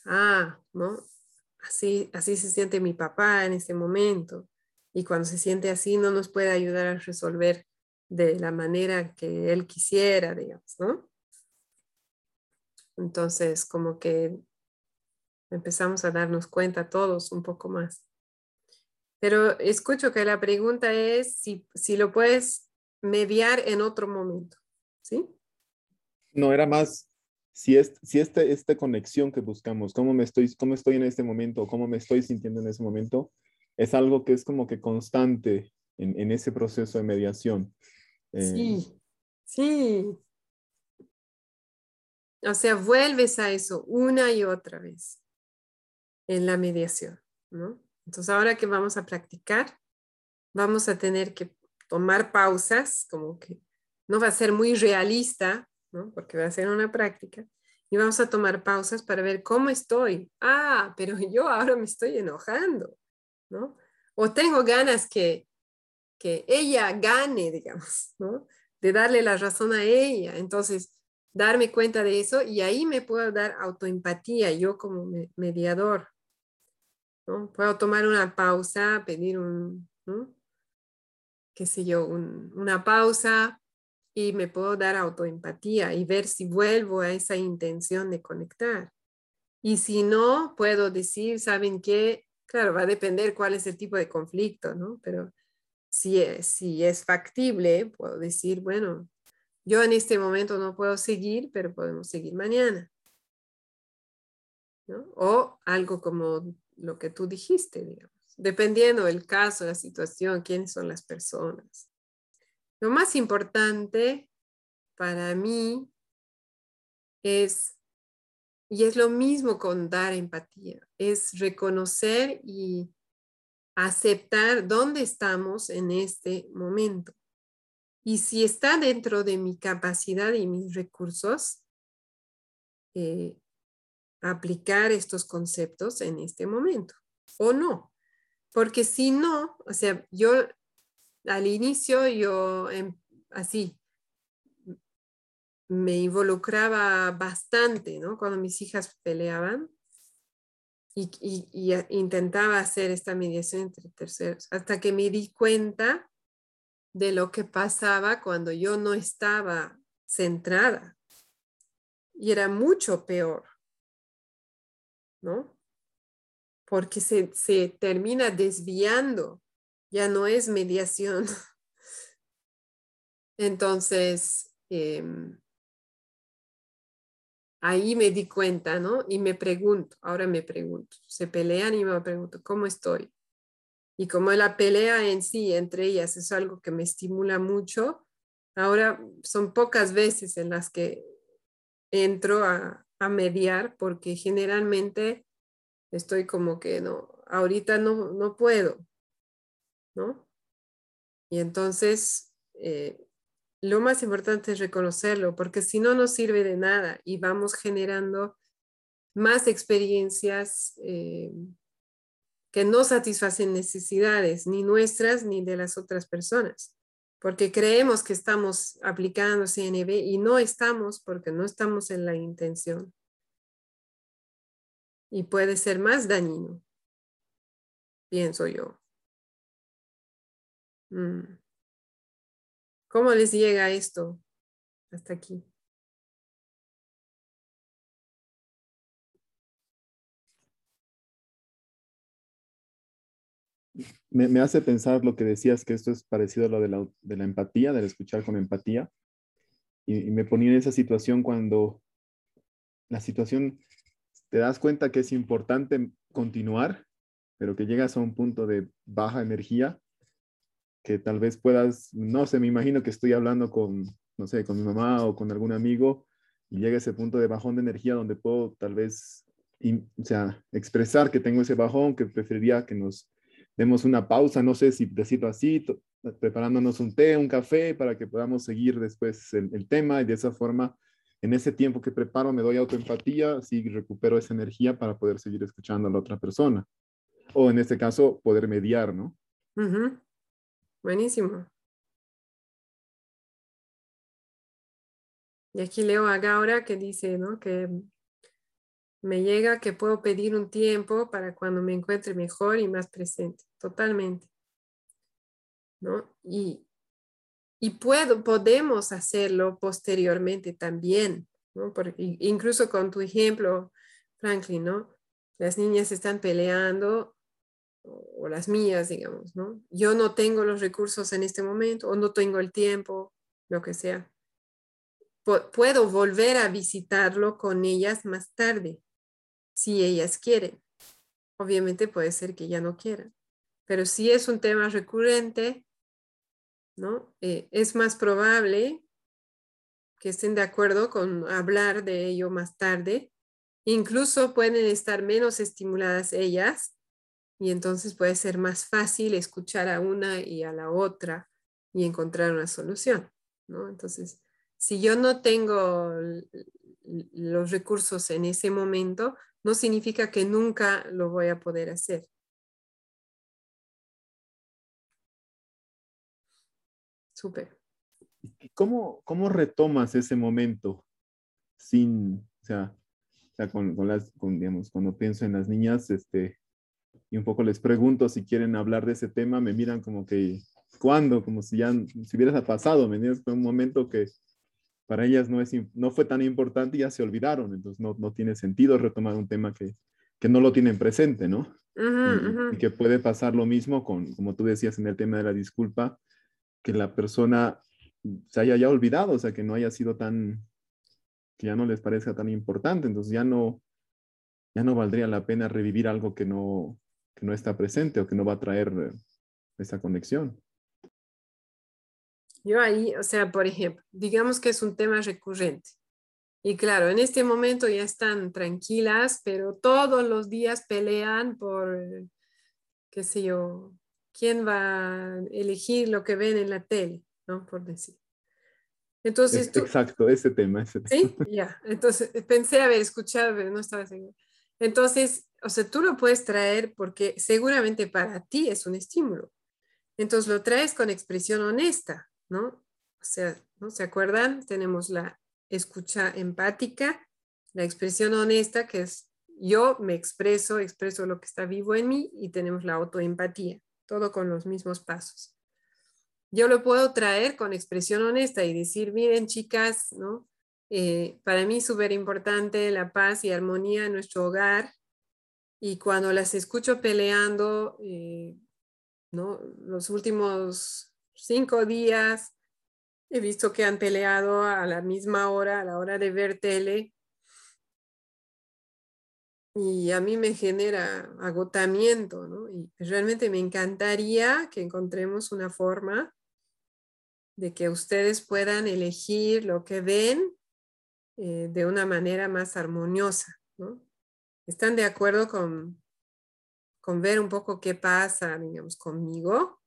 ah, ¿no? Así, así se siente mi papá en este momento. Y cuando se siente así, no nos puede ayudar a resolver de la manera que él quisiera, digamos, ¿no? Entonces, como que empezamos a darnos cuenta todos un poco más. Pero escucho que la pregunta es si, si lo puedes mediar en otro momento, ¿sí? No, era más si, es, si este, esta conexión que buscamos, cómo, me estoy, cómo estoy en este momento, cómo me estoy sintiendo en ese momento, es algo que es como que constante en, en ese proceso de mediación. Eh, sí, sí. O sea, vuelves a eso una y otra vez en la mediación, ¿no? Entonces, ahora que vamos a practicar, vamos a tener que tomar pausas, como que no va a ser muy realista, ¿no? porque va a ser una práctica, y vamos a tomar pausas para ver cómo estoy. Ah, pero <laughs> yo ahora me estoy enojando, ¿no? O tengo ganas que, que ella gane, <laughs> digamos, ¿no? De darle la razón a ella. Entonces, darme cuenta de eso y ahí me puedo dar autoempatía, yo como mediador, Puedo tomar una pausa, pedir un, qué sé yo, una pausa y me puedo dar autoempatía y ver si vuelvo a esa intención de conectar. Y si no, puedo decir, ¿saben qué? Claro, va a depender cuál es el tipo de conflicto, ¿no? Pero si es, si es factible, puedo decir, bueno, yo en este momento no puedo seguir, pero podemos seguir mañana. ¿no? O algo como lo que tú dijiste, digamos, dependiendo del caso, la situación, quiénes son las personas. Lo más importante para mí es, y es lo mismo con dar empatía, es reconocer y aceptar dónde estamos en este momento. Y si está dentro de mi capacidad y mis recursos, eh, aplicar estos conceptos en este momento o no. Porque si no, o sea, yo al inicio yo em, así me involucraba bastante, ¿no? Cuando mis hijas peleaban y, y, intentaba hacer esta mediación entre terceros, hasta que me di cuenta de lo que pasaba cuando yo no estaba centrada. Y era mucho peor, ¿no? Porque se, se termina desviando, ya no es mediación. <laughs> Entonces, em, ahí me di cuenta, ¿no? Y me pregunto, ahora me pregunto, se pelean y me pregunto, ¿cómo estoy? Y como la pelea en sí entre ellas es algo que me estimula mucho, ahora son pocas veces en las que entro a, a mediar porque generalmente estoy como que no, ahorita no, no puedo, ¿no? Y entonces eh, lo más importante es reconocerlo, porque si no nos sirve de nada y vamos generando más experiencias eh, que no satisfacen necesidades ni nuestras ni de las otras personas, porque creemos que estamos aplicando CNB y no estamos porque no estamos en la intención. Y puede ser más dañino, pienso yo. Mm. ¿Cómo les llega esto hasta aquí? Me, hace pensar lo que decías, que esto es parecido a lo de la, empatía, del escuchar con empatía. Y, me ponía en esa situación cuando la situación, te das cuenta que es importante continuar, pero que llegas a un punto de baja energía que tal vez puedas, no sé, me imagino que estoy hablando con, no sé, con mi mamá o con algún amigo y llega ese punto de bajón de energía donde puedo tal vez, o sea, expresar que tengo ese bajón, que preferiría que nos demos una pausa, no sé si decirlo así, preparándonos un té, un café para que podamos seguir después el, tema y de esa forma, en ese tiempo que preparo, me doy autoempatía, así recupero esa energía para poder seguir escuchando a la otra persona. O en este caso, poder mediar, ¿no? Buenísimo. Y aquí leo acá ahora que dice, ¿no? Que me llega que puedo pedir un tiempo para cuando me encuentre mejor y más presente. Totalmente. ¿No? Y, y puedo, podemos hacerlo posteriormente también, ¿no? incluso con tu ejemplo, Franklin, ¿no? Las niñas están peleando o las mías, digamos, ¿no? Yo no tengo los recursos en este momento o no tengo el tiempo, lo que sea. puedo volver a visitarlo con ellas más tarde, si ellas quieren. Obviamente puede ser que ya no quieran, pero si es un tema recurrente, ¿no? Eh, es más probable que estén de acuerdo con hablar de ello más tarde. Incluso pueden estar menos estimuladas ellas y entonces puede ser más fácil escuchar a una y a la otra y encontrar una solución, ¿no? Entonces, si yo no tengo los recursos en ese momento, no significa que nunca lo voy a poder hacer. Súper. ¿Cómo, ¿Cómo retomas ese momento sin, o sea, con, con las, con, digamos, cuando pienso en las niñas, este, y un poco les pregunto si quieren hablar de ese tema, me miran como que, ¿cuándo? Como si ya, si hubieras pasado, ¿me entiendes? Fue un momento que para ellas no, es, no fue tan importante y ya se olvidaron, entonces no, no tiene sentido retomar un tema que, que no lo tienen presente, ¿no? y, que puede pasar lo mismo con, como tú decías en el tema de la disculpa, que la persona se haya ya olvidado, o sea, que no haya sido tan, que ya no les parezca tan importante, entonces ya no, ya no valdría la pena revivir algo que no, que no está presente o que no va a traer eh, esa conexión. Yo ahí, o sea, por ejemplo, digamos que es un tema recurrente. Y claro, en este momento ya están tranquilas, pero todos los días pelean por, qué sé yo, quién va a elegir lo que ven en la tele, ¿no? Por decir. Entonces, tú, Exacto, ese tema. Ese tema. Sí, ya. Entonces pensé haber escuchado, pero no estaba segura. Entonces, o sea, tú lo puedes traer porque seguramente para ti es un estímulo. Entonces lo traes con expresión honesta, ¿no? O sea, ¿no se acuerdan? Tenemos la escucha empática, la expresión honesta, que es yo me expreso, expreso lo que está vivo en mí, y tenemos la autoempatía, todo con los mismos pasos. Yo lo puedo traer con expresión honesta y decir, miren chicas, ¿no? Eh, para mí súper importante la paz y armonía en nuestro hogar. Y cuando las escucho peleando, eh, ¿no? los últimos cinco días, he visto que han peleado a la misma hora, a la hora de ver tele. Y a mí me genera agotamiento, ¿no? Y realmente me encantaría que encontremos una forma de que ustedes puedan elegir lo que ven eh, de una manera más armoniosa, ¿no? ¿Están de acuerdo con, con ver un poco qué pasa, digamos, conmigo?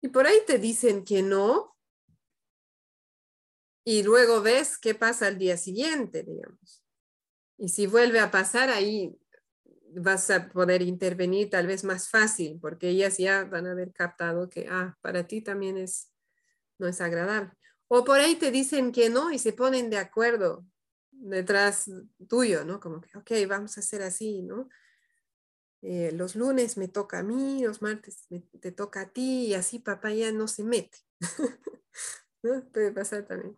Y por ahí te dicen que no, y luego ves qué pasa al día siguiente, digamos. Y si vuelve a pasar, ahí vas a poder intervenir tal vez más fácil, porque ellas ya van a haber captado que, ah, para ti también es, no es agradable. O por ahí te dicen que no y se ponen de acuerdo detrás tuyo, ¿no? Como que, ok, vamos a hacer así, ¿no? Eh, los lunes me toca a mí, los martes te toca a ti y así papá ya no se mete. <laughs> ¿No? Puede pasar también.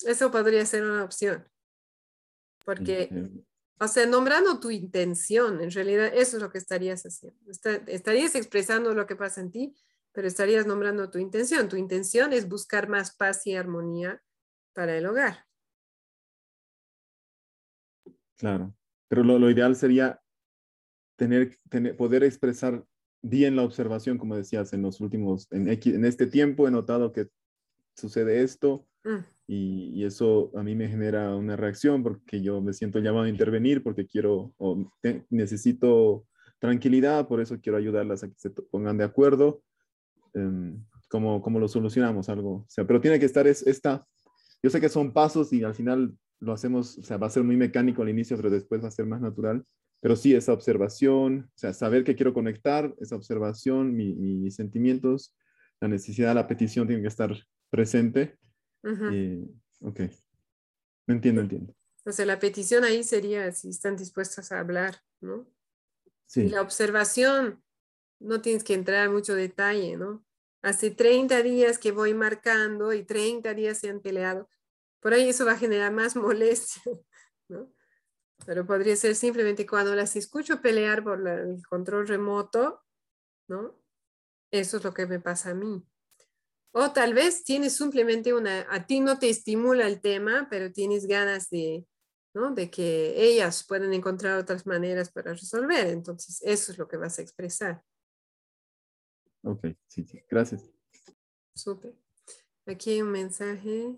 Eso podría ser una opción. Porque, o sea, nombrando tu intención, en realidad eso es lo que estarías haciendo. estarías expresando lo que pasa en ti, pero estarías nombrando tu intención. Tu intención es buscar más paz y armonía para el hogar. Claro, pero lo, lo ideal sería tener, tener, poder expresar bien la observación, como decías, en los últimos, en, en este tiempo he notado que sucede esto mm. Y, eso a mí me genera una reacción porque yo me siento llamado a intervenir porque quiero o necesito tranquilidad, por eso quiero ayudarlas a que se pongan de acuerdo um, cómo, cómo, lo solucionamos algo. Pero tiene que estar es, esta, yo sé que son pasos y al final lo hacemos, o sea, va a ser muy mecánico al inicio, pero después va a ser más natural. Pero sí, esa observación, o sea, saber que quiero conectar, esa observación, mi, mi, mis sentimientos, la necesidad, la petición tiene que estar presente. Y, ok, no entiendo, entiendo. Entonces la petición ahí sería si están dispuestas a hablar, ¿no? Sí. Y la observación, no tienes que entrar en mucho detalle, ¿no? Hace 30 días que voy marcando y 30 días se han peleado. Por ahí eso va a generar más <laughs> molestia, ¿no? Pero podría ser simplemente cuando las escucho pelear por la, el control remoto, ¿no? Eso es lo que me pasa a mí. O tal vez tienes simplemente una, a ti no te estimula el tema, pero tienes ganas de, ¿no? de que ellas puedan encontrar otras maneras para resolver. Entonces, eso es lo que vas a expresar. Ok, sí, sí. Gracias. Súper. Aquí hay un mensaje.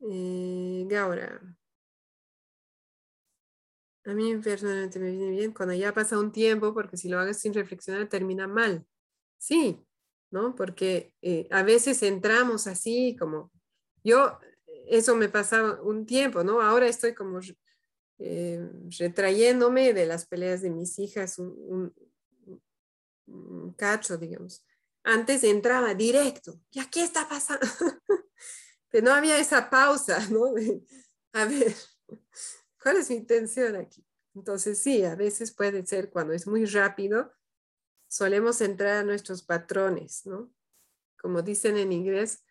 Eh, Gaura. A mí personalmente me viene bien cuando ya pasa un tiempo, porque si lo hagas sin reflexionar termina mal. Sí, ¿no? Porque eh, a veces entramos así como, yo, eso me pasaba un tiempo, ¿no? Ahora estoy como eh, retrayéndome de las peleas de mis hijas un, un, un cacho, digamos. Antes entraba directo, ¿ya qué está pasando? <laughs> Pero no había esa pausa, ¿no? a ver, ¿cuál es mi intención aquí? Entonces sí, a veces puede ser cuando es muy rápido, solemos entrar a nuestros patrones, ¿no? Como dicen en inglés,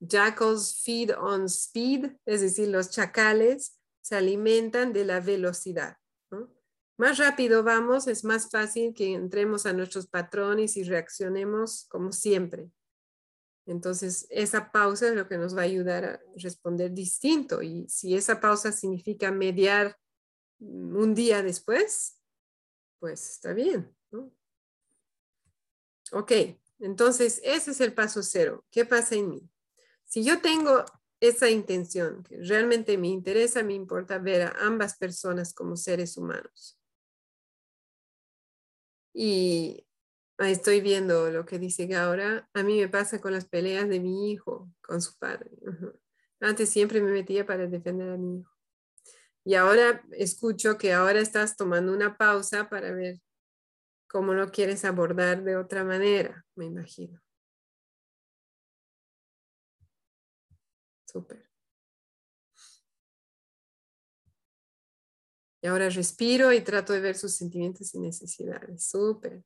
jackals feed on speed, es decir, los chacales se alimentan de la velocidad. ¿no? Más rápido vamos, es más fácil que entremos a nuestros patrones y reaccionemos como siempre. Entonces, esa pausa es lo que nos va a ayudar a responder distinto. Y si esa pausa significa mediar un día después, pues está bien. ¿no? Ok, entonces ese es el paso cero. ¿Qué pasa en mí? Si yo tengo esa intención, que realmente me interesa, me importa ver a ambas personas como seres humanos. Y estoy viendo lo que dice ahora. A mí me pasa con las peleas de mi hijo con su padre. Antes siempre me metía para defender a mi hijo. Y ahora escucho que ahora estás tomando una pausa para ver cómo lo quieres abordar de otra manera, me imagino. Súper. Y ahora respiro y trato de ver sus sentimientos y necesidades. Súper.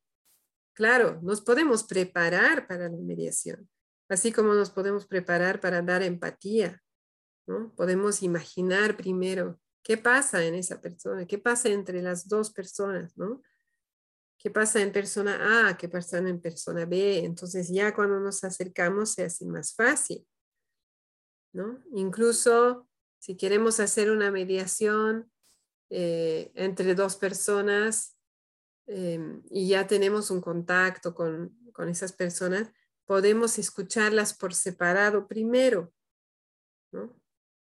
Claro, nos podemos preparar para la mediación, así como nos podemos preparar para dar empatía. ¿no? Podemos imaginar primero qué pasa en esa persona, qué pasa entre las dos personas, ¿no? ¿Qué pasa en persona A? ¿Qué pasa en persona B? Entonces ya cuando nos acercamos se hace más fácil, ¿no? Incluso si queremos hacer una mediación eh, entre dos personas em, y ya tenemos un contacto con, con esas personas, podemos escucharlas por separado primero, ¿no?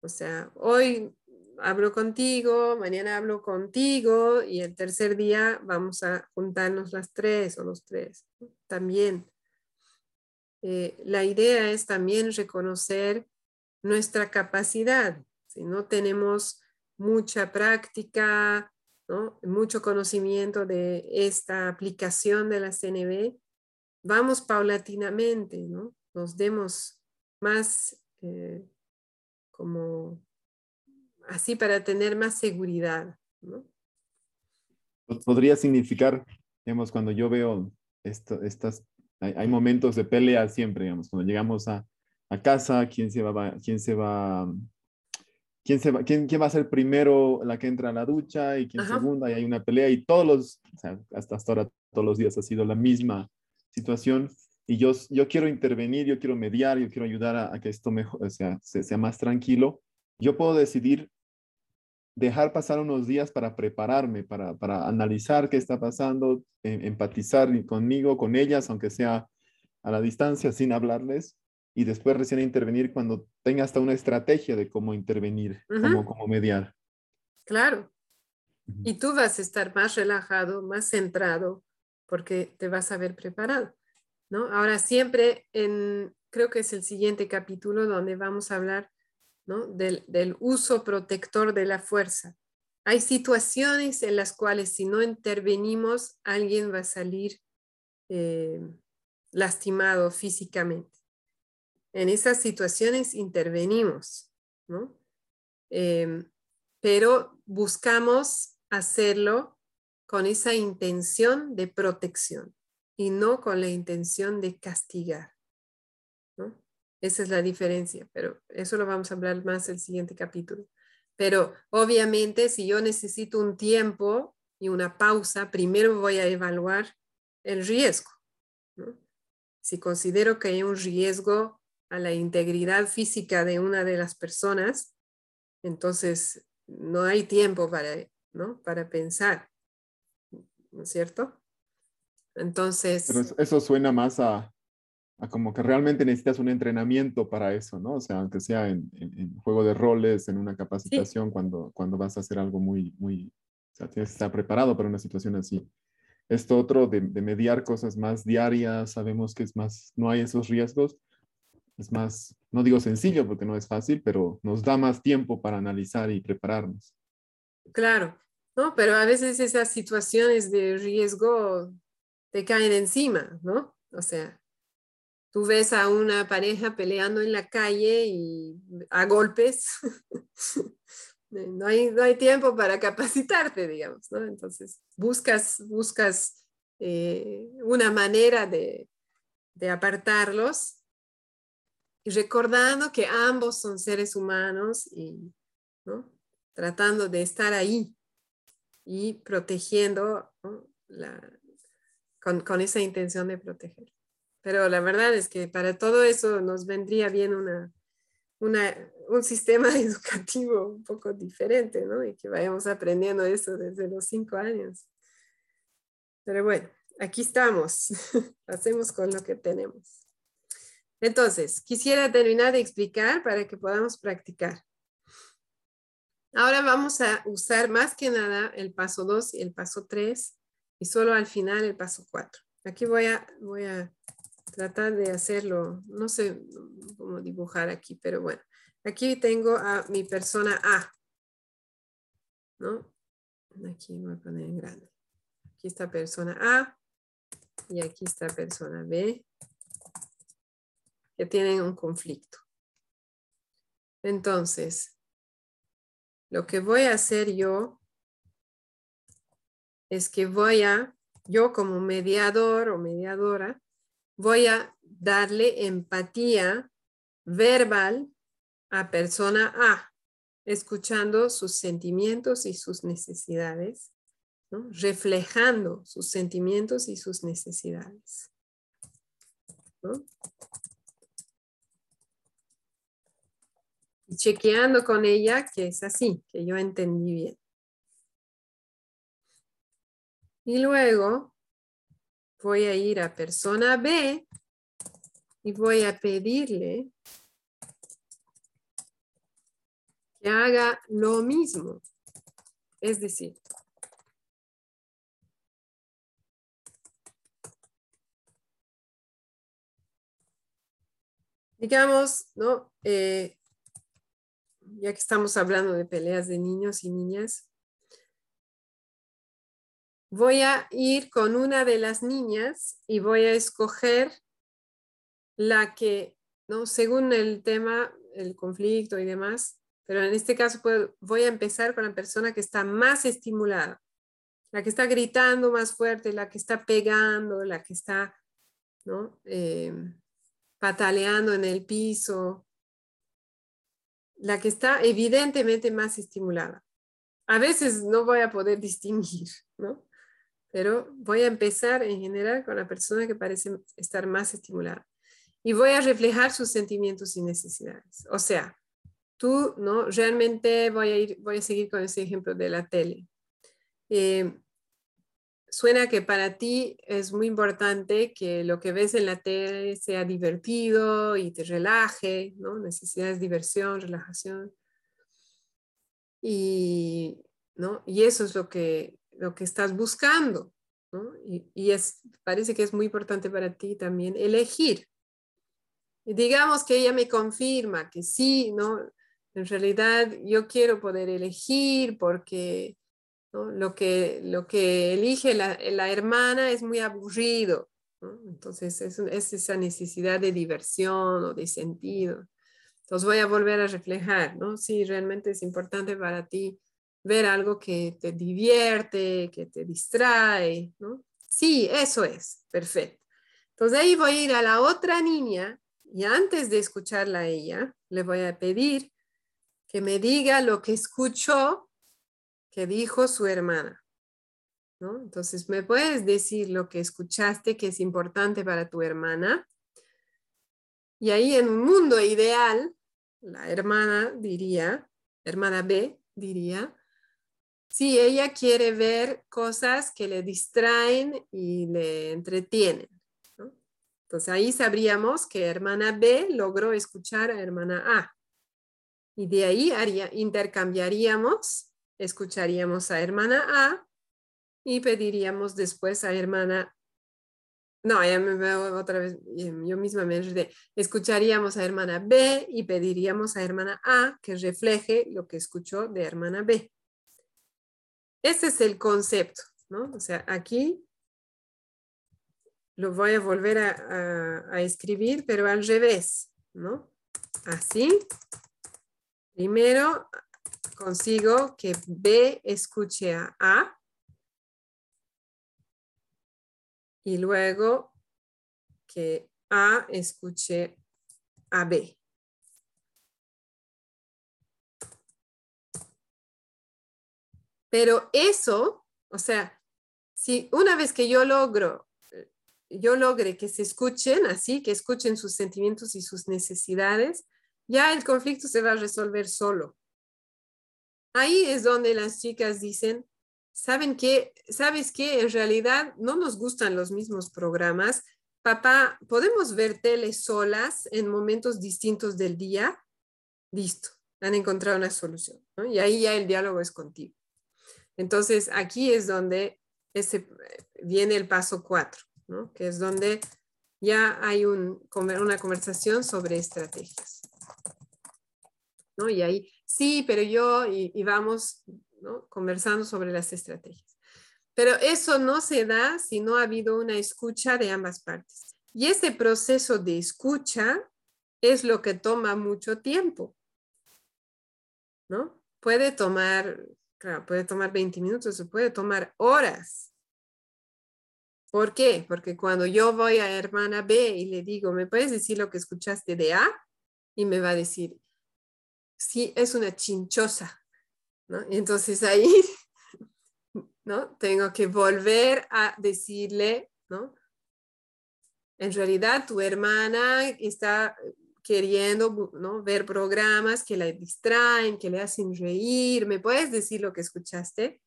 O sea, hoy hablo contigo, mañana hablo contigo y el tercer día vamos a juntarnos las tres o los tres. También. Eh, la idea es también reconocer nuestra capacidad. Si no tenemos mucha práctica, mucho conocimiento de esta aplicación de la CNB, vamos paulatinamente, ¿no? nos demos más eh, como así para tener más seguridad. Podría significar, digamos, cuando yo veo estas, hay, momentos de pelea siempre, digamos, cuando llegamos a, a casa, quién se va, quién se va quién, se va, quién, quién va a ser primero la que entra a la ducha y quién segunda, y hay una pelea y todos los, o sea, hasta, hasta ahora todos los días ha sido la misma situación. Y yo, yo quiero intervenir, yo quiero mediar, yo quiero ayudar a, que esto mejor, o sea, sea más tranquilo, yo puedo decidir dejar pasar unos días para prepararme, para, para analizar qué está pasando, em, empatizar conmigo, con ellas, aunque sea a la distancia, sin hablarles, y después recién intervenir cuando tenga hasta una estrategia de cómo intervenir, cómo, mediar. Claro. Y tú vas a estar más relajado, más centrado, porque te vas a ver preparado, ¿no? Ahora siempre en, creo que es el siguiente capítulo donde vamos a hablar, Del, uso protector de la fuerza. Hay situaciones en las cuales si no intervenimos, alguien va a salir eh, lastimado físicamente en esas situaciones intervenimos, ¿no? Em, pero buscamos hacerlo con esa intención de protección y no con la intención de castigar. Esa es la diferencia, pero eso lo vamos a hablar más el siguiente capítulo. Pero obviamente si yo necesito un tiempo y una pausa, primero voy a evaluar el riesgo. Si considero que hay un riesgo a la integridad física de una de las personas, entonces no hay tiempo para, ¿no? para pensar, ¿no es cierto? Entonces... eso suena más a, como que realmente necesitas un entrenamiento para eso, ¿no? O sea, aunque sea en, juego de roles, en una capacitación, cuando, cuando vas a hacer algo muy, muy, o sea, tienes que estar preparado para una situación así. Esto otro de, de mediar cosas más diarias, sabemos que es más, no hay esos riesgos, es más, no digo sencillo porque no es fácil, pero nos da más tiempo para analizar y prepararnos. Claro, ¿no? Pero a veces esas situaciones de riesgo te caen encima, ¿no? O sea, tú ves a una pareja peleando en la calle y a golpes, <laughs> no, hay, no hay tiempo para capacitarte, digamos, ¿no? Entonces, buscas, buscas eh, una manera de, de apartarlos y recordando que ambos son seres humanos y tratando de estar ahí y protegiendo con, esa intención de proteger. Pero la verdad es que para todo eso nos vendría bien una, un sistema <laughs> educativo un poco diferente, ¿no? Y que vayamos aprendiendo eso desde los cinco años. Pero bueno, aquí estamos, <laughs> hacemos con lo que tenemos. Entonces, quisiera terminar de explicar para que podamos practicar. Ahora vamos a usar más que nada el paso 2 y el paso 3 y solo al final el paso 4. Aquí voy a, voy a tratar de hacerlo, no sé cómo dibujar aquí, pero bueno. Aquí tengo a mi persona A, ¿no? Aquí voy a poner en grande. Aquí está persona A y aquí está persona B, que tienen un conflicto. Entonces, lo que voy a hacer yo es que voy a, yo como mediador o mediadora, voy a darle empatía verbal a persona A, escuchando sus sentimientos y sus necesidades, reflejando sus sentimientos y sus necesidades. Y chequeando con ella que es así, que yo entendí bien. Y luego voy a ir a persona B y voy a pedirle que haga lo mismo. Es decir, digamos, ¿no? Eh, ya que estamos hablando de peleas de niños y niñas, voy a ir con una de las niñas y voy a escoger la que, ¿no? según el tema, el conflicto y demás, pero en este caso voy a empezar con la persona que está más estimulada, la que está gritando más fuerte, la que está pegando, la que está ¿no? Eh, pataleando en el piso, la que está evidentemente más estimulada. A veces no voy a poder distinguir, ¿no? Pero voy a empezar en general con la persona que parece estar más estimulada. Y voy a reflejar sus sentimientos y necesidades. O sea, tú, ¿no? Realmente voy a, ir, voy a seguir con ese ejemplo de la tele. Eh, suena que para ti es muy importante que lo que ves en la tele sea divertido y te relaje, ¿no? Necesitas diversión, relajación. Y, ¿no? y eso es lo que, lo que estás buscando. ¿no? Y, es, parece que es muy importante para ti también elegir. Y digamos que ella me confirma que sí, ¿no? En realidad yo quiero poder elegir porque lo, que, lo que elige la, hermana es muy aburrido. Entonces es, es, esa necesidad de diversión o de sentido. Entonces voy a volver a reflejar, ¿no? Sí, realmente es importante para ti ver algo que te divierte, que te distrae, ¿no? Sí, eso es, perfecto. Entonces ahí voy a ir a la otra niña y antes de escucharla a ella, le voy a pedir que me diga lo que escuchó que dijo su hermana. ¿no? Entonces, ¿me puedes decir lo que escuchaste que es importante para tu hermana? Y ahí en un mundo ideal, la hermana diría, hermana B diría, si ella quiere ver cosas que le distraen y le entretienen. Entonces ahí sabríamos que hermana B logró escuchar a hermana A. Y de ahí haría, intercambiaríamos escucharíamos a hermana A y pediríamos después a hermana no, ya me veo otra vez, yo misma me enredé. Escucharíamos a hermana B y pediríamos a hermana A que refleje lo que escuchó de hermana B. Ese es el concepto, ¿no? O sea, aquí lo voy a volver a, a escribir, pero al revés, ¿no? Así. Primero consigo que B escuche a A y luego que A escuche a B. Pero eso, o sea, si una vez que yo logro, yo logre que se escuchen así, que escuchen sus sentimientos y sus necesidades, ya el conflicto se va a resolver solo. Ahí es donde las chicas dicen, ¿saben? ¿Sabes qué? En realidad no nos gustan los mismos programas. Papá, ¿podemos ver tele solas en momentos distintos del día? Listo, han encontrado una solución. Y ahí ya el diálogo es contigo. Entonces, aquí es donde viene el paso cuatro. ¿no? que es donde ya hay un, una conversación sobre estrategias. ¿no? Y ahí, sí, pero yo, y, vamos conversando sobre las estrategias. Pero eso no se da si no ha habido una escucha de ambas partes. Y ese proceso de escucha es lo que toma mucho tiempo. ¿No? Puede tomar, claro, puede tomar 20 minutos o puede tomar horas. ¿Por qué? Porque cuando yo voy a hermana B y le digo, ¿me puedes decir lo que escuchaste de A? Y me va a decir, sí, es una chinchosa. ¿no? Entonces ahí <laughs> ¿no? Tengo que volver a decirle, ¿no? En realidad tu hermana está queriendo ¿no? ver programas que la distraen, que le hacen reír. ¿Me puedes decir lo que escuchaste?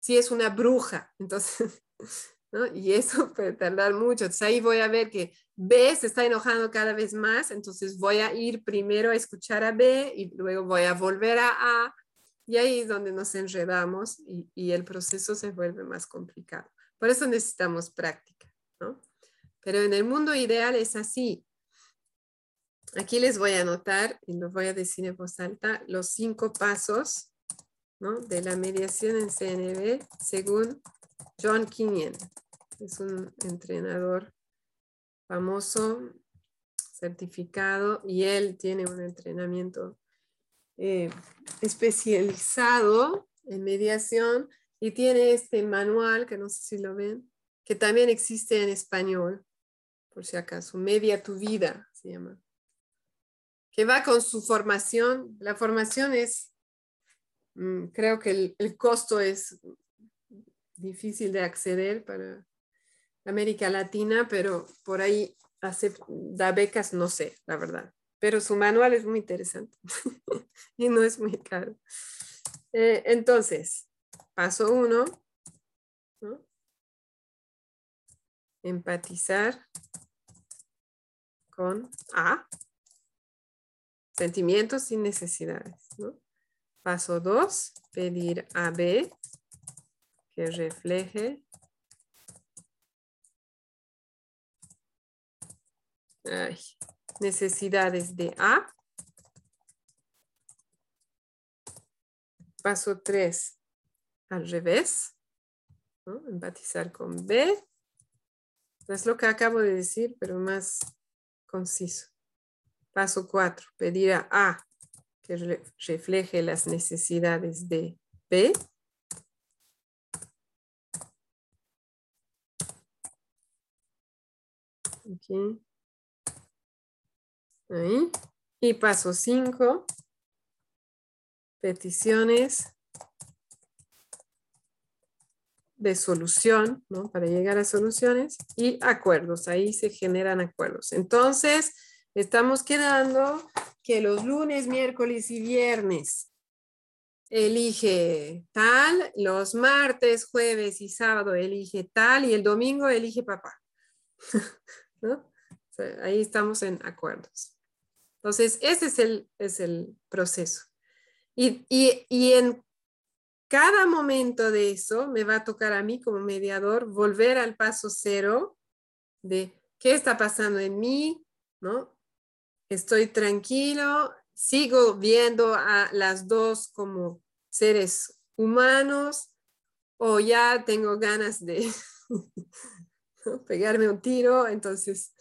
Si es una bruja, <laughs> entonces, ¿no? Y eso puede tardar mucho. Entonces ahí voy a ver que B se está enojando cada vez más, entonces voy a ir primero a escuchar a B y luego voy a volver a A y ahí es donde nos enredamos y, el proceso se vuelve más complicado. Por eso necesitamos práctica, ¿no? Pero en el mundo ideal es así. Aquí les voy a anotar, y lo voy a decir en voz alta, los cinco pasos de la mediación en CNB según John Kinnian. Es un entrenador famoso, certificado, y él tiene un entrenamiento eh, especializado en mediación y tiene este manual, que no sé si lo ven, que también existe en español, por si acaso, Media tu vida se llama, que va con su formación. La formación es, mm, creo que el, costo es difícil de acceder para América Latina, pero por ahí hace, da becas, no sé, la verdad pero su manual es muy interesante <laughs> y no es muy caro. Eh, entonces, paso uno, empatizar con A, sentimientos y necesidades. Paso dos, pedir a B que refleje ay, necesidades de A. Paso 3, al revés. Empatizar con B. Es lo que acabo de decir, pero más conciso. Paso 4, pedir a A que refleje las necesidades de B. Okay. Y paso 5, peticiones de solución, ¿no? Para llegar a soluciones y acuerdos. Ahí se generan acuerdos. Entonces, estamos quedando que los lunes, miércoles y viernes elige tal, los martes, jueves y sábado elige tal y el domingo elige papá. <laughs> Ahí estamos en acuerdos. Entonces, ese es el, es el proceso. Y, en cada momento de eso me va a tocar a mí como mediador volver al paso cero de qué está pasando en mí, ¿no? Estoy tranquilo, sigo viendo a las dos como seres humanos o ya tengo ganas de <laughs> pegarme un tiro, entonces,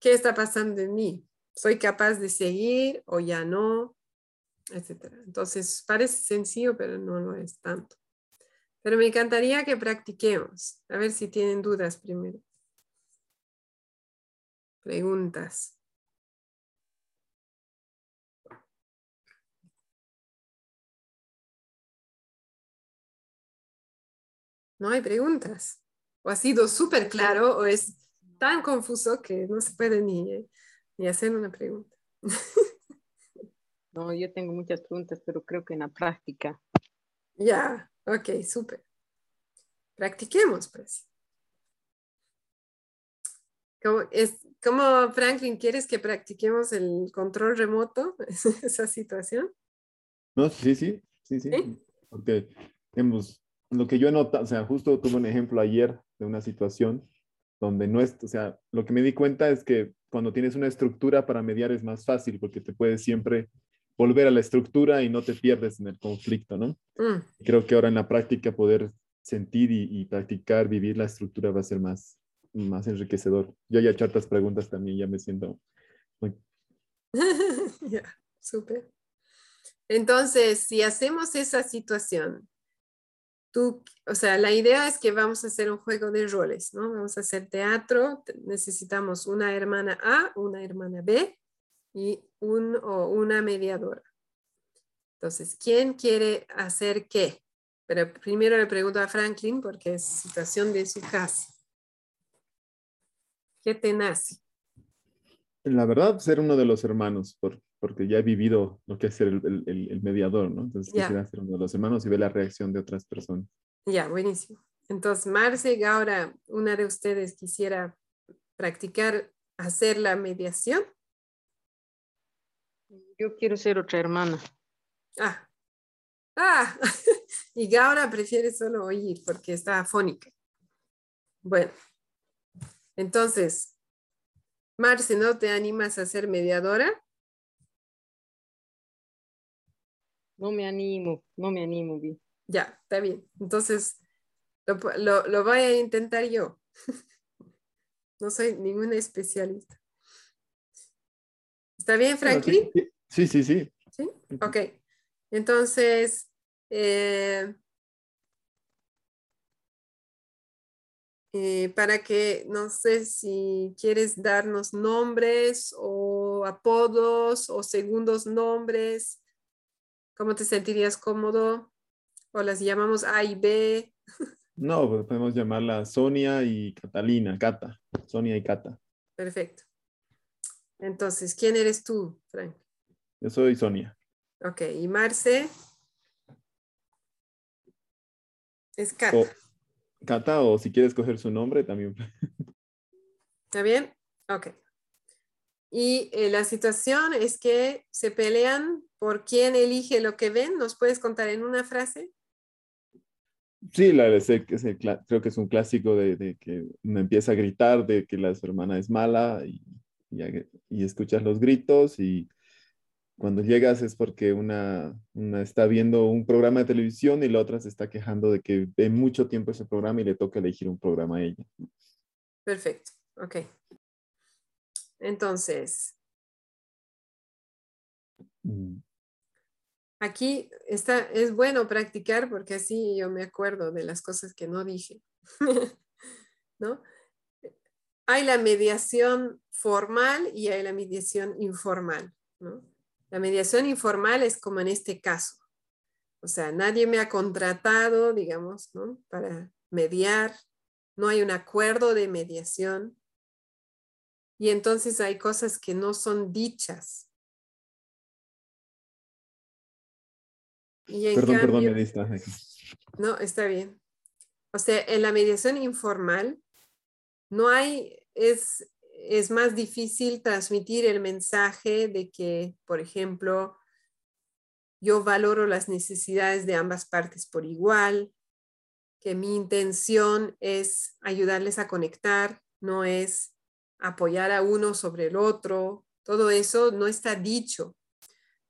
¿qué está pasando en mí? soy capaz de seguir o ya no, etcétera. Entonces, parece sencillo, pero no lo es tanto. Pero me encantaría que practiquemos. A ver si tienen dudas primero. Preguntas. No hay preguntas. O ha sido súper claro o es tan confuso que no se puede ni y hacer una pregunta. <laughs> No, yo tengo muchas preguntas, pero creo que en la práctica. Ya, ok, súper. Practiquemos, pues. ¿Cómo, es, ¿Cómo, Franklin, quieres que practiquemos el control remoto, <laughs> esa situación? No, sí, sí, sí, sí. Porque hemos, lo que yo he notado, o sea, justo tuve un ejemplo ayer de una situación donde no es, o sea, lo que me di cuenta es que cuando tienes una estructura para mediar es más fácil porque te puedes siempre volver a la estructura y no te pierdes en el conflicto, ¿no? Mm, Creo que ahora en la práctica poder sentir y, y practicar, vivir la estructura va a ser más, más enriquecedor. Yo ya he hecho otras preguntas también, ya me siento muy... <laughs> ya, súper. Entonces, si hacemos esa situación, tú, o sea, la idea es que vamos a hacer un juego de roles, ¿no? Vamos a hacer teatro, te- necesitamos una hermana A, una hermana B y un o una mediadora. Entonces, ¿quién quiere hacer qué? Pero primero le pregunto a Franklin porque es situación de su casa. ¿Qué te nace? La verdad, ser uno de los hermanos, por- porque ya he vivido lo que es ser el, el- mediador, ¿no? Entonces Ya. quisiera ser uno de los hermanos y ver la reacción de otras personas. Ya, buenísimo. Entonces, Marce, ahora una de ustedes quisiera practicar hacer la mediación. Yo quiero ser otra hermana. Ah, ah, <laughs> y Gaura prefiere solo oír porque está afónica. Bueno, entonces, Marce, ¿no te animas a ser mediadora? No me animo, no me animo, Vi. Ya, está bien. Entonces, lo, lo, lo voy a intentar yo. <laughs> No soy ninguna especialista. ¿Está bien, Franklin? Sí, sí, sí. sí. ¿Sí? Ok. Entonces, eh, eh, para que, no sé si quieres darnos nombres o apodos o segundos nombres, ¿cómo te sentirías cómodo? O las llamamos A y B. <laughs> No, pues podemos llamarla Sonia y Catalina, Cata. Sonia y Cata. Perfecto. Entonces, ¿quién eres tú, Frank? Yo soy Sonia. Ok, y Marce. Es Kat. O Cata, o si quieres coger su nombre, también. <laughs> ¿Está bien? Ok. Y eh, la situación es que se pelean por quién elige lo que ven. ¿Nos puedes contar en una frase? Sí, la, ese- ese cla- creo que es un clásico de, de que uno empieza a gritar de que la su hermana es mala y, y, y escuchas los gritos y cuando llegas es porque una, una está viendo un programa de televisión y la otra se está quejando de que ve mucho tiempo ese programa y le toca elegir un programa a ella. Perfecto. Ok. Entonces, Mm. Aquí está, es bueno practicar porque así yo me acuerdo de las cosas que no dije. <laughs> ¿No? Hay la mediación formal y hay la mediación informal. La mediación informal es como en este caso. O sea, nadie me ha contratado, digamos, ¿no? para mediar. No hay un acuerdo de mediación. Y entonces hay cosas que no son dichas. Y Perdón, perdón, me distraje no, está bien. O sea, en la mediación informal no hay, es, es más difícil transmitir el mensaje de que, por ejemplo, yo valoro las necesidades de ambas partes por igual, que mi intención es ayudarles a conectar, no es apoyar a uno sobre el otro. Todo eso no está dicho.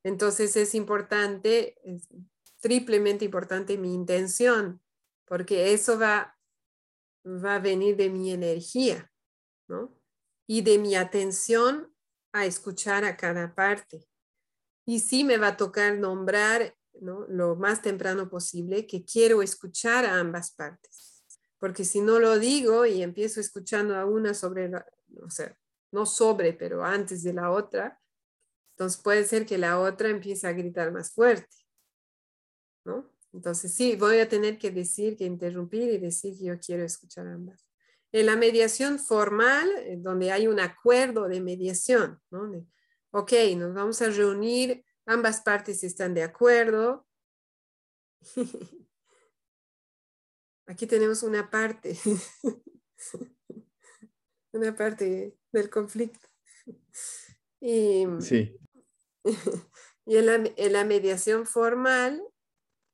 Entonces es importante, triplemente importante mi intención, porque eso va, va a venir de mi energía, ¿no? Y de mi atención a escuchar a cada parte. Y sí me va a tocar nombrar, ¿no? Lo más temprano posible que quiero escuchar a ambas partes. Porque si no lo digo y empiezo escuchando a una sobre, la, o sea, no sobre, pero antes de la otra, entonces puede ser que la otra empiece a gritar más fuerte, ¿no? Entonces sí, voy a tener que decir, que interrumpir y decir que yo quiero escuchar ambas. En la mediación formal, eh, donde hay un acuerdo de mediación, ¿no? De, ok, nos vamos a reunir, ambas partes están de acuerdo. <laughs> Aquí tenemos una parte, <laughs> una parte del conflicto. Y, Sí, <laughs> y en, la, en la mediación formal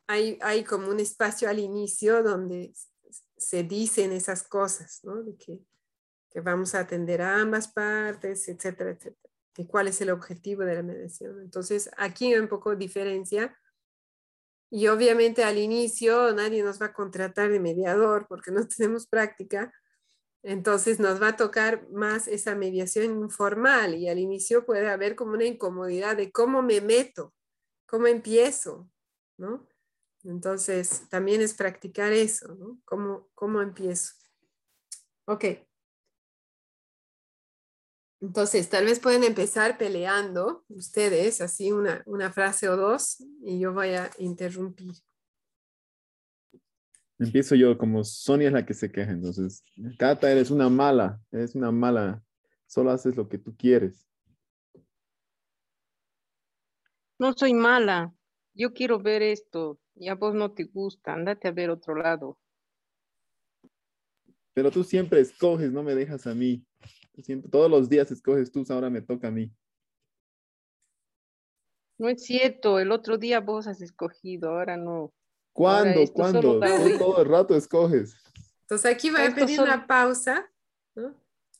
hay, hay como un espacio al inicio donde se dicen esas cosas, ¿no? De que que vamos a atender a ambas partes, etcétera, etcétera. Y cuál es el objetivo de la mediación. Entonces, aquí hay un poco diferencia. Y obviamente al inicio nadie nos va a contratar de mediador porque no <laughs> tenemos práctica. Entonces nos va a tocar más esa mediación informal y al inicio puede haber como una incomodidad de cómo me meto, cómo empiezo, ¿no? Entonces también es practicar eso, ¿no? ¿Cómo, cómo empiezo? Ok. Entonces, tal vez pueden empezar peleando ustedes, así una, una frase o dos, y yo voy a interrumpir. Empiezo yo, como Sonia es la que se queja, entonces, Cata, eres una mala, eres una mala, solo haces lo que tú quieres. No soy mala, yo quiero ver esto, y a vos no te gusta, andate a ver otro lado. Pero tú siempre escoges, no me dejas a mí. Siempre, todos los días escoges tú, ahora me toca a mí. No es cierto, el otro día vos has escogido, ahora no. ¿Cuándo? ¿Cuándo? Todo, todo, el rato escoges. Entonces aquí voy a pedir una pausa.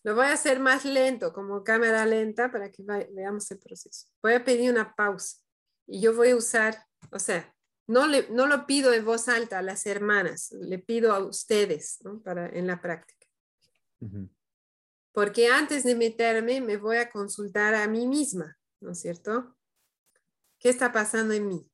Lo voy a hacer más lento, como cámara lenta, para que veamos el proceso. Voy a pedir una pausa y yo voy a usar, o sea, no, le, no lo pido en voz alta a las hermanas, le pido a ustedes ¿no? para, en la práctica. Porque antes de meterme me voy a consultar a mí misma, ¿no es cierto? ¿Qué está pasando en mí?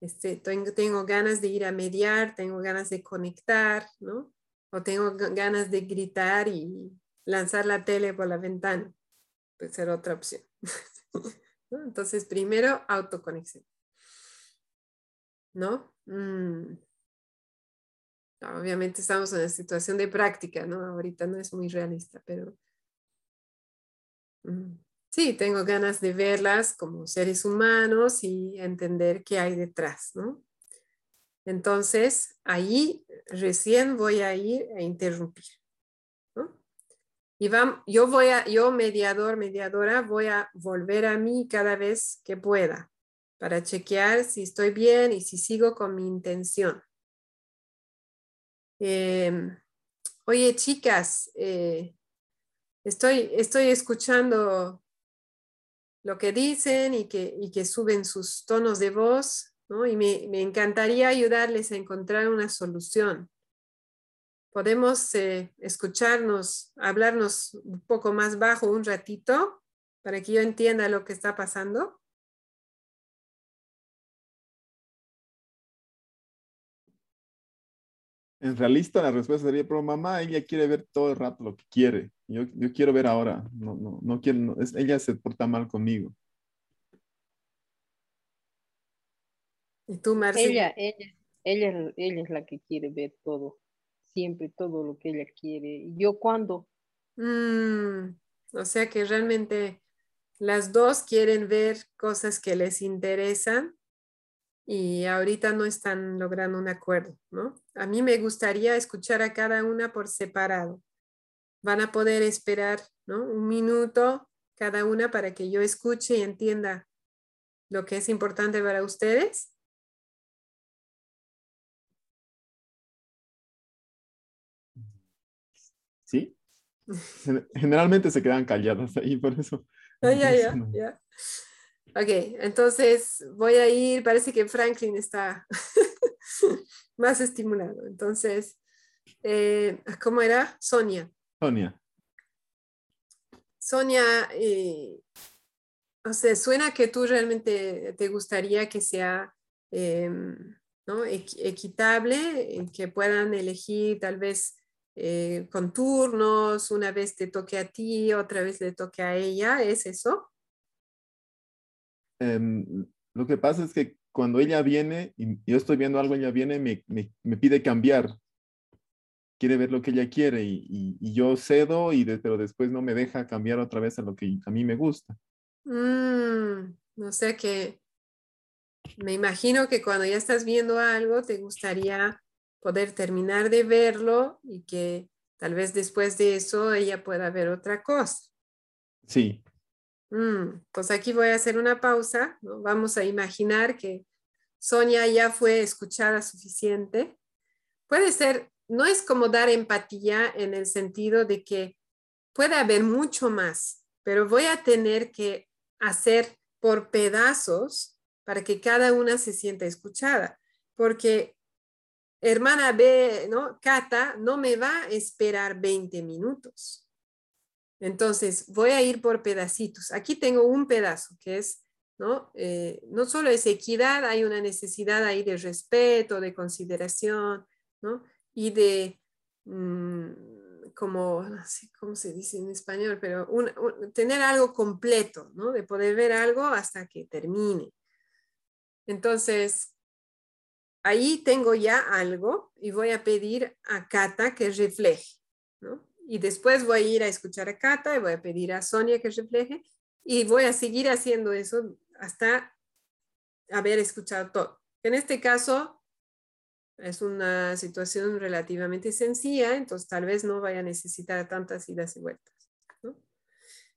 Este, tengo, tengo ganas de ir a mediar, tengo ganas de conectar, ¿no? O tengo ganas de gritar y lanzar la tele por la ventana. Puede ser otra opción. <laughs> Entonces, primero, autoconexión. ¿No? Mm. Obviamente estamos en una situación de práctica, ¿no? Ahorita no es muy realista, pero mm, sí, tengo ganas de verlas como seres humanos y entender qué hay detrás, ¿no? Entonces, ahí recién voy a ir a interrumpir. ¿no? Y yo voy a, yo mediador, mediadora, voy a volver a mí cada vez que pueda para chequear si estoy bien y si sigo con mi intención. Em, oye, chicas, eh, estoy, estoy escuchando lo que dicen y que, y que suben sus tonos de voz, ¿no? Y me, me encantaría ayudarles a encontrar una solución. Podemos eh, escucharnos, hablarnos un poco más bajo un ratito para que yo entienda lo que está pasando. En realista la respuesta sería, pero mamá, ella quiere ver todo el rato lo que quiere. Yo, yo quiero ver ahora. No, no, no quiero, es, ella se porta mal conmigo. ¿Y tú, Marcia? Ella, ella, ella, ella es la que quiere ver todo. Siempre todo lo que ella quiere. ¿Y yo cuándo? Mm, o sea que realmente las dos quieren ver cosas que les interesan y ahorita no están logrando un acuerdo, ¿no? A mí me gustaría escuchar a cada una por separado. Van a poder esperar, ¿no? Un minuto cada una para que yo escuche y entienda lo que es importante para ustedes. Sí. <laughs> Generalmente se quedan calladas ahí, por eso. ya, ya, ya. Ok, entonces voy a ir, parece que Franklin está <laughs> más estimulado. Entonces, eh, ¿cómo era? Sonia. Sonia. Sonia, eh, o sea, suena que tú realmente te gustaría que sea em, ¿no? equitable, que puedan elegir tal vez eh, con turnos, una vez te toque a ti, otra vez le toque a ella, ¿es eso? Em, lo que pasa es que cuando ella viene y yo estoy viendo algo, ella viene, me, me, me pide cambiar. Quiere ver lo que ella quiere y, y, yo cedo, y pero después no me deja cambiar otra vez a lo que a mí me gusta. Mm, no sé que me imagino que cuando ya estás viendo algo, te gustaría poder terminar de verlo y que tal vez después de eso ella pueda ver otra cosa. Sí, Mm, pues aquí voy a hacer una pausa. ¿no? Vamos a imaginar que Sonia ya fue escuchada suficiente. Puede ser, no es como dar empatía en el sentido de que puede haber mucho más, pero voy a tener que hacer por pedazos para que cada una se sienta escuchada, porque hermana B, ¿no? Cata no me va a esperar 20 minutos. Entonces, voy a ir por pedacitos. Aquí tengo un pedazo que es, ¿no? Eh, no solo es equidad, hay una necesidad ahí de respeto, de consideración, ¿no? Y de, mm, como, ¿cómo se dice en español? Pero tener algo completo, ¿no? De poder ver algo hasta que termine. Entonces, ahí tengo ya algo y voy a pedir a Cata que refleje, ¿no? Y después voy a ir a escuchar a Cata y voy a pedir a Sonia que refleje y voy a seguir haciendo eso hasta haber escuchado todo. En este caso es una situación relativamente sencilla, entonces tal vez no vaya a necesitar tantas idas y vueltas.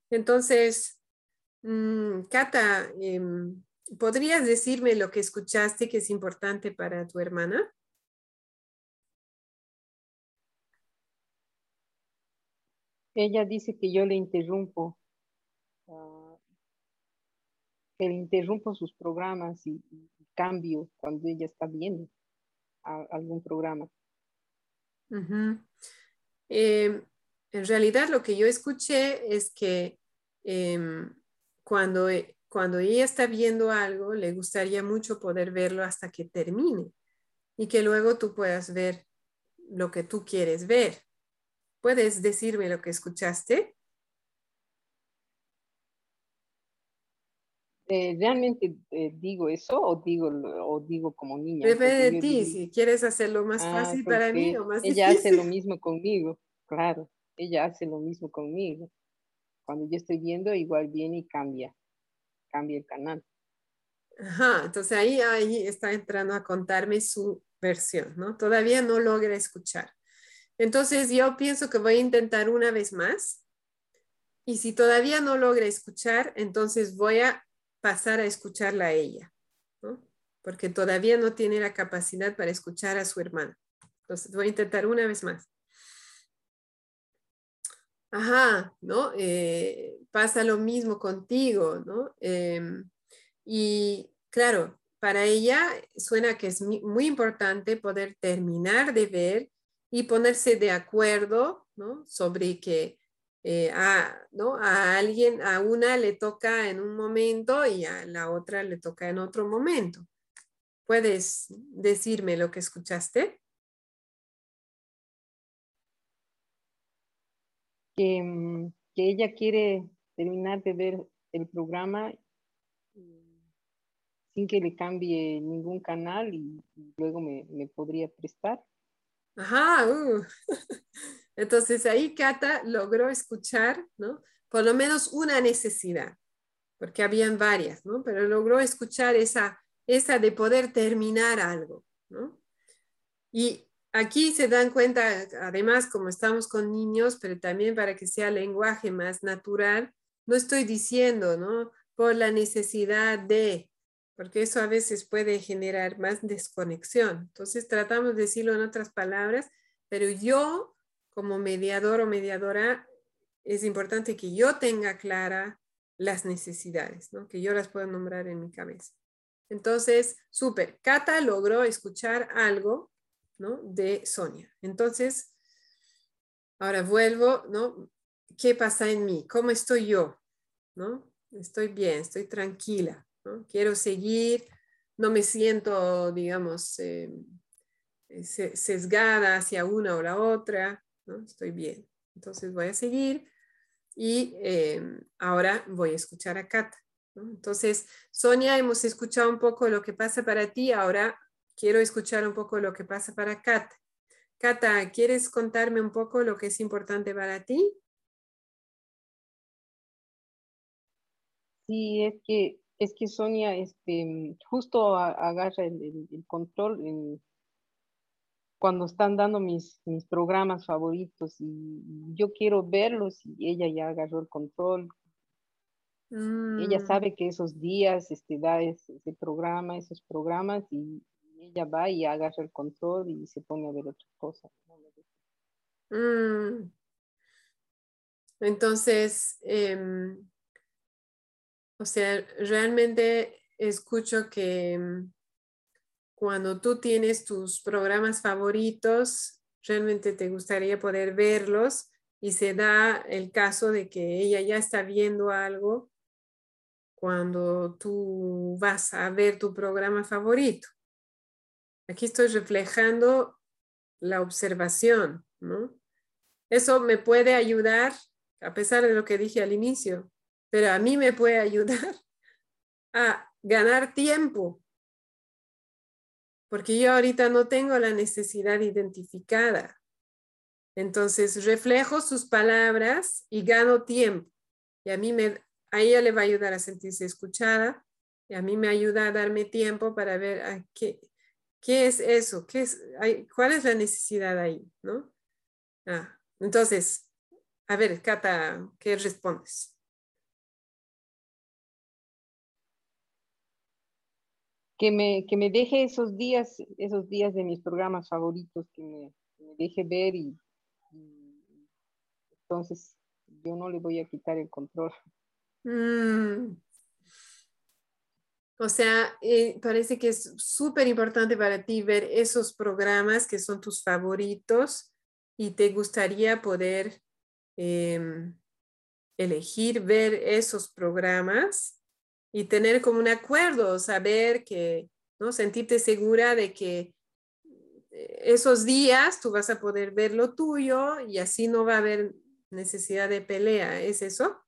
Entonces, mm, Cata, em, ¿podrías decirme lo que escuchaste que es importante para tu hermana? Ella dice que yo le interrumpo, uh, que le interrumpo sus programas y, cambio cuando ella está viendo algún programa. Em, en realidad lo que yo escuché es que em, cuando, e, cuando ella está viendo algo, le gustaría mucho poder verlo hasta que termine y que luego tú puedas ver lo que tú quieres ver. ¿Puedes decirme lo que escuchaste? Eh, ¿Realmente eh, digo eso o digo, o digo como niña? Depende de ti, si quieres hacerlo más ah, fácil para mí o más ella hace lo <laughs> mismo conmigo, claro, ella hace lo mismo conmigo. Cuando yo estoy viendo, igual viene y cambia, cambia el canal. Ajá, entonces ahí, ahí está entrando a contarme su versión, ¿no? Todavía no logra escuchar. Entonces yo pienso que voy a intentar una vez más. Y si todavía no logra escuchar, entonces voy a pasar a escucharla a ella, ¿no? porque todavía no tiene la capacidad para escuchar a su hermana. Entonces voy a intentar una vez más. Ajá, ¿no? Eh, pasa lo mismo contigo, ¿no? Em, y claro, para ella suena que es muy importante poder terminar de ver y ponerse de acuerdo ¿no? sobre que eh, a, ¿no? a alguien, a una le toca en un momento y a la otra le toca en otro momento. ¿Puedes decirme lo que escuchaste? Que, mm, que ella quiere terminar de ver el programa sin que le cambie ningún canal y, luego me, me podría prestar. Ajá, uh. <laughs> entonces ahí Cata logró escuchar, ¿no? Por lo menos una necesidad, porque habían varias, ¿no? Pero logró escuchar esa, esa de poder terminar algo, ¿no? Y aquí se dan cuenta, además, como estamos con niños, pero también para que sea lenguaje más natural, no estoy diciendo, ¿no? Por la necesidad de, porque eso a veces puede generar más desconexión. Entonces tratamos de decirlo en otras palabras, pero yo como mediador o mediadora es importante que yo tenga clara las necesidades, ¿no? que yo las pueda nombrar en mi cabeza. Entonces, súper, Cata logró escuchar algo ¿no? de Sonia. Entonces, ahora vuelvo, ¿no? ¿Qué pasa en mí? ¿Cómo estoy yo? ¿No? Estoy bien, estoy tranquila. Quiero seguir, no me siento, digamos, eh, eh, sesgada hacia una o la otra, ¿no? Estoy bien. Entonces voy a seguir y em, ahora voy a escuchar a Cata. Entonces, Sonia, hemos escuchado un poco lo que pasa para ti, ahora quiero escuchar un poco lo que pasa para Cata. Cata, ¿quieres contarme un poco lo que es importante para ti? Sí, es que es que Sonia este, justo agarra el, control cuando están dando mis, mis programas favoritos y yo quiero verlos y ella ya agarró el control. Ella mm. sabe que esos días este, da ese, programa, esos programas y ella va y agarra el control y se pone a ver otra cosa. Mm. Entonces, em, o sea, realmente escucho que em, cuando tú tienes tus programas favoritos, realmente te gustaría poder verlos y se da el caso de que ella ya está viendo algo cuando tú vas a ver tu programa favorito. Aquí estoy reflejando la observación, ¿no? Eso me puede ayudar, a pesar de lo que dije al inicio, pero a mí me puede <laughs> ayudar a ganar tiempo, porque yo ahorita no tengo la necesidad identificada. Entonces reflejo sus palabras y gano tiempo. Y a mí me, ella le va a ayudar a sentirse escuchada y a mí me ayuda a darme tiempo para ver a qué, qué es eso, qué es, cuál es la necesidad ahí, ¿no? Ah, entonces, a ver, Cata, ¿qué respondes? Que me, que me deje esos días, esos días de mis programas favoritos, que me, deje ver y entonces yo no le voy a quitar el control. Mm. O sea, eh, parece que es súper importante para ti ver esos programas que son tus favoritos y te gustaría poder em, elegir ver esos programas y tener como un acuerdo, saber que, ¿no? Sentirte segura de que eh, esos días tú vas a poder ver lo tuyo y así no va a haber necesidad de pelea. ¿Es eso?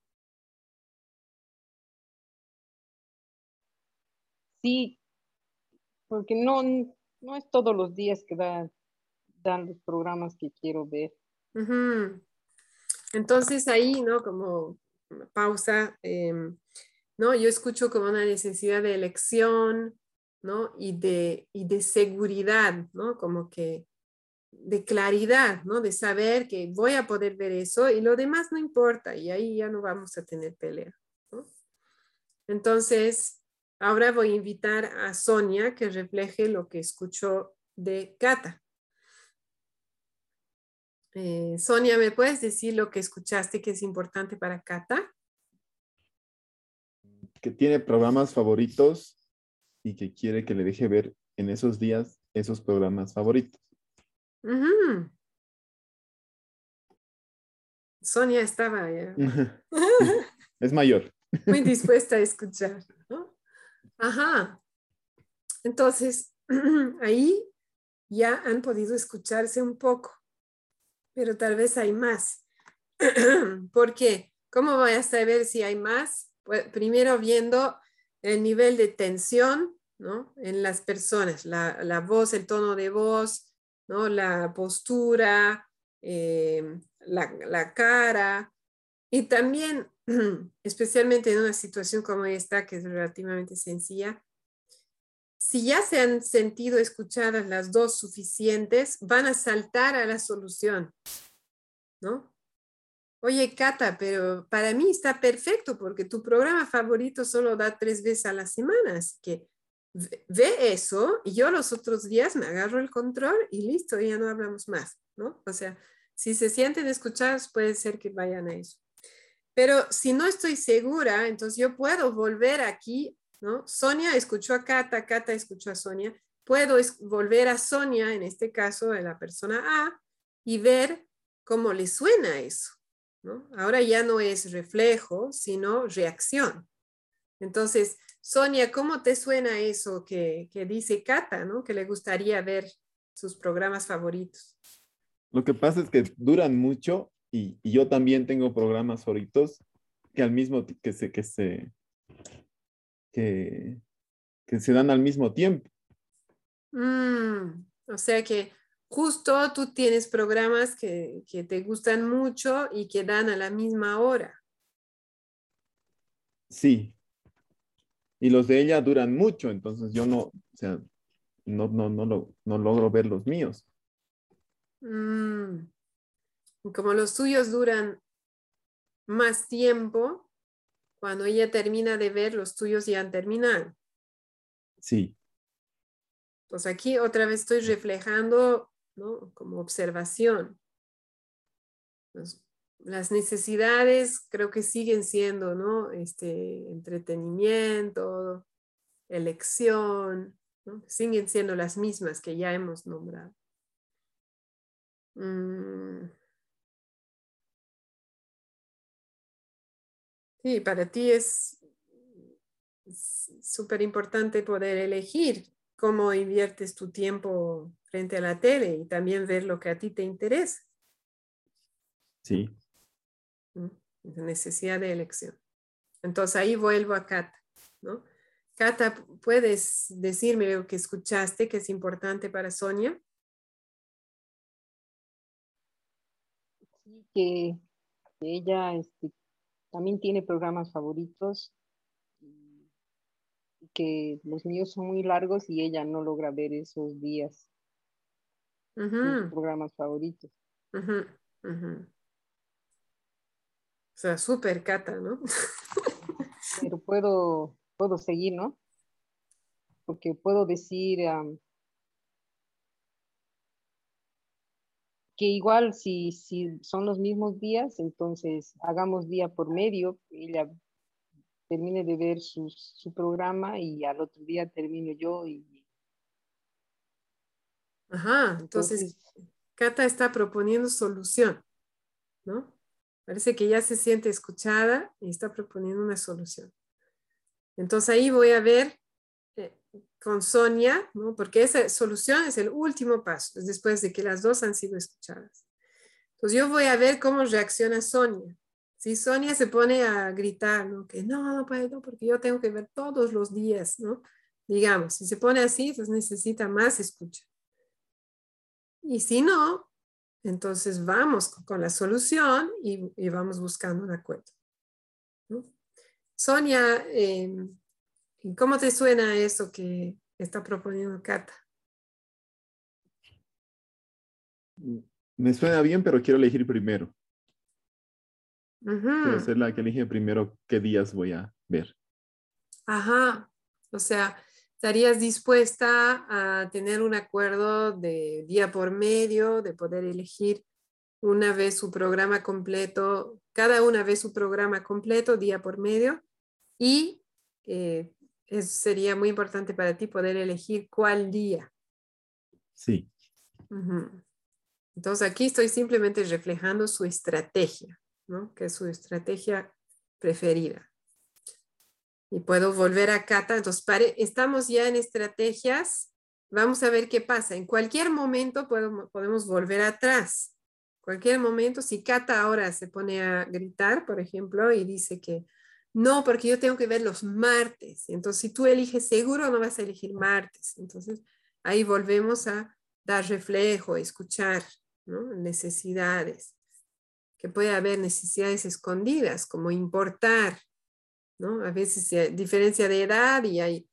sí, porque no, no es todos los días que dan, dan los programas que quiero ver. Entonces ahí, ¿no? Como pausa, em, ¿no? Yo escucho como una necesidad de elección, ¿no? Y de, y de seguridad, ¿no? Como que de claridad, ¿no? De saber que voy a poder ver eso y lo demás no importa y ahí ya no vamos a tener pelea. Entonces, Ahora voy a invitar a Sonia que refleje lo que escuchó de Cata. Eh, Sonia, ¿me puedes decir lo que escuchaste que es importante para Cata? Que tiene programas favoritos y que quiere que le deje ver en esos días esos programas favoritos. Sonia estaba ya. <laughs> es mayor. <laughs> Muy dispuesta a escuchar. Ajá. Entonces, <clears throat> ahí ya han podido escucharse un poco, pero tal vez hay más. <clears throat> ¿Por qué? ¿Cómo voy a saber si hay más? Pues, primero viendo el nivel de tensión ¿no? en las personas, la, voz, el tono de voz, ¿no? la postura, eh, la, la cara y también <clears throat> especialmente en una situación como esta, que es relativamente sencilla, si ya se han sentido escuchadas las dos suficientes, van a saltar a la solución, ¿no? Oye, Cata, pero para mí está perfecto porque tu programa favorito solo da tres veces a la semana, así que ve eso y yo los otros días me agarro el control y listo, ya no hablamos más, ¿no? O sea, si se sienten escuchados, puede ser que vayan a eso. Pero si no estoy segura, entonces yo puedo volver aquí, ¿no? Sonia escuchó a Cata, Cata escuchó a Sonia. Puedo volver a Sonia, en este caso de la persona A, y ver cómo le suena eso, ¿no? Ahora ya no es reflejo, sino reacción. Entonces, Sonia, ¿cómo te suena eso que, que dice Cata, ¿no? Que le gustaría ver sus programas favoritos. Lo que pasa es que duran mucho y, yo también tengo programas favoritos que al mismo que se que se que, se dan al mismo tiempo. Mm, o sea que justo tú tienes programas que, que, te gustan mucho y que dan a la misma hora. Sí. Y los de ella duran mucho, entonces yo no, o sea, no, no, no, lo, no logro ver los míos. Mm como los tuyos duran más tiempo, cuando ella termina de ver, los tuyos ya han terminado. Sí. Pues aquí otra vez estoy reflejando, ¿no? Como observación. Las necesidades creo que siguen siendo, ¿no? Este, entretenimiento, elección, siguen siendo las mismas que ya hemos nombrado. Mm. Sí, para ti es súper importante poder elegir cómo inviertes tu tiempo frente a la tele y también ver lo que a ti te interesa. Sí. La necesidad de elección. Entonces ahí vuelvo a Cata, ¿no? Cata, ¿puedes decirme lo que escuchaste que es importante para Sonia? Sí, que, ella este, también tiene programas favoritos y que los míos son muy largos y ella no logra ver esos días. Programas favoritos. O sea, súper cata, ¿no? <laughs> Pero puedo, puedo seguir, ¿no? Porque puedo decir que igual si, si son los mismos días, entonces hagamos día por medio, ella termine de ver su, su programa y al otro día termino yo y Ajá, entonces, Cata está proponiendo solución, ¿no? Parece que ya se siente escuchada y está proponiendo una solución. Entonces ahí voy a ver eh, con Sonia, ¿no? porque esa solución es el último paso, es después de que las dos han sido escuchadas. Entonces yo voy a ver cómo reacciona Sonia. Si Sonia se pone a gritar, ¿no? que no, no puedo, porque yo tengo que ver todos los días, ¿no? Digamos, si se pone así, pues necesita más escucha. Y si no, entonces vamos con la solución y, vamos buscando un acuerdo. Sonia, em, ¿cómo te suena eso que está proponiendo Cata? Me suena bien, pero quiero elegir primero. Quiero ser la que elige primero qué días voy a ver. Ajá. O sea, ¿Estarías dispuesta a tener un acuerdo de día por medio, de poder elegir una vez su programa completo, cada una vez su programa completo, día por medio? Y eh, sería muy importante para ti poder elegir cuál día. Sí. Entonces aquí estoy simplemente reflejando su estrategia, ¿no? que es su estrategia preferida y puedo volver a Cata. Entonces, estamos ya en estrategias. Vamos a ver qué pasa. En cualquier momento podemos, podemos volver atrás. Cualquier momento, si Cata ahora se pone a gritar, por ejemplo, y dice que no, porque yo tengo que ver los martes. Entonces, si tú eliges seguro, no vas a elegir martes. Entonces, ahí volvemos a dar reflejo, escuchar necesidades. Que puede haber necesidades escondidas, como importar, ¿no? A veces hay diferencia de edad y hay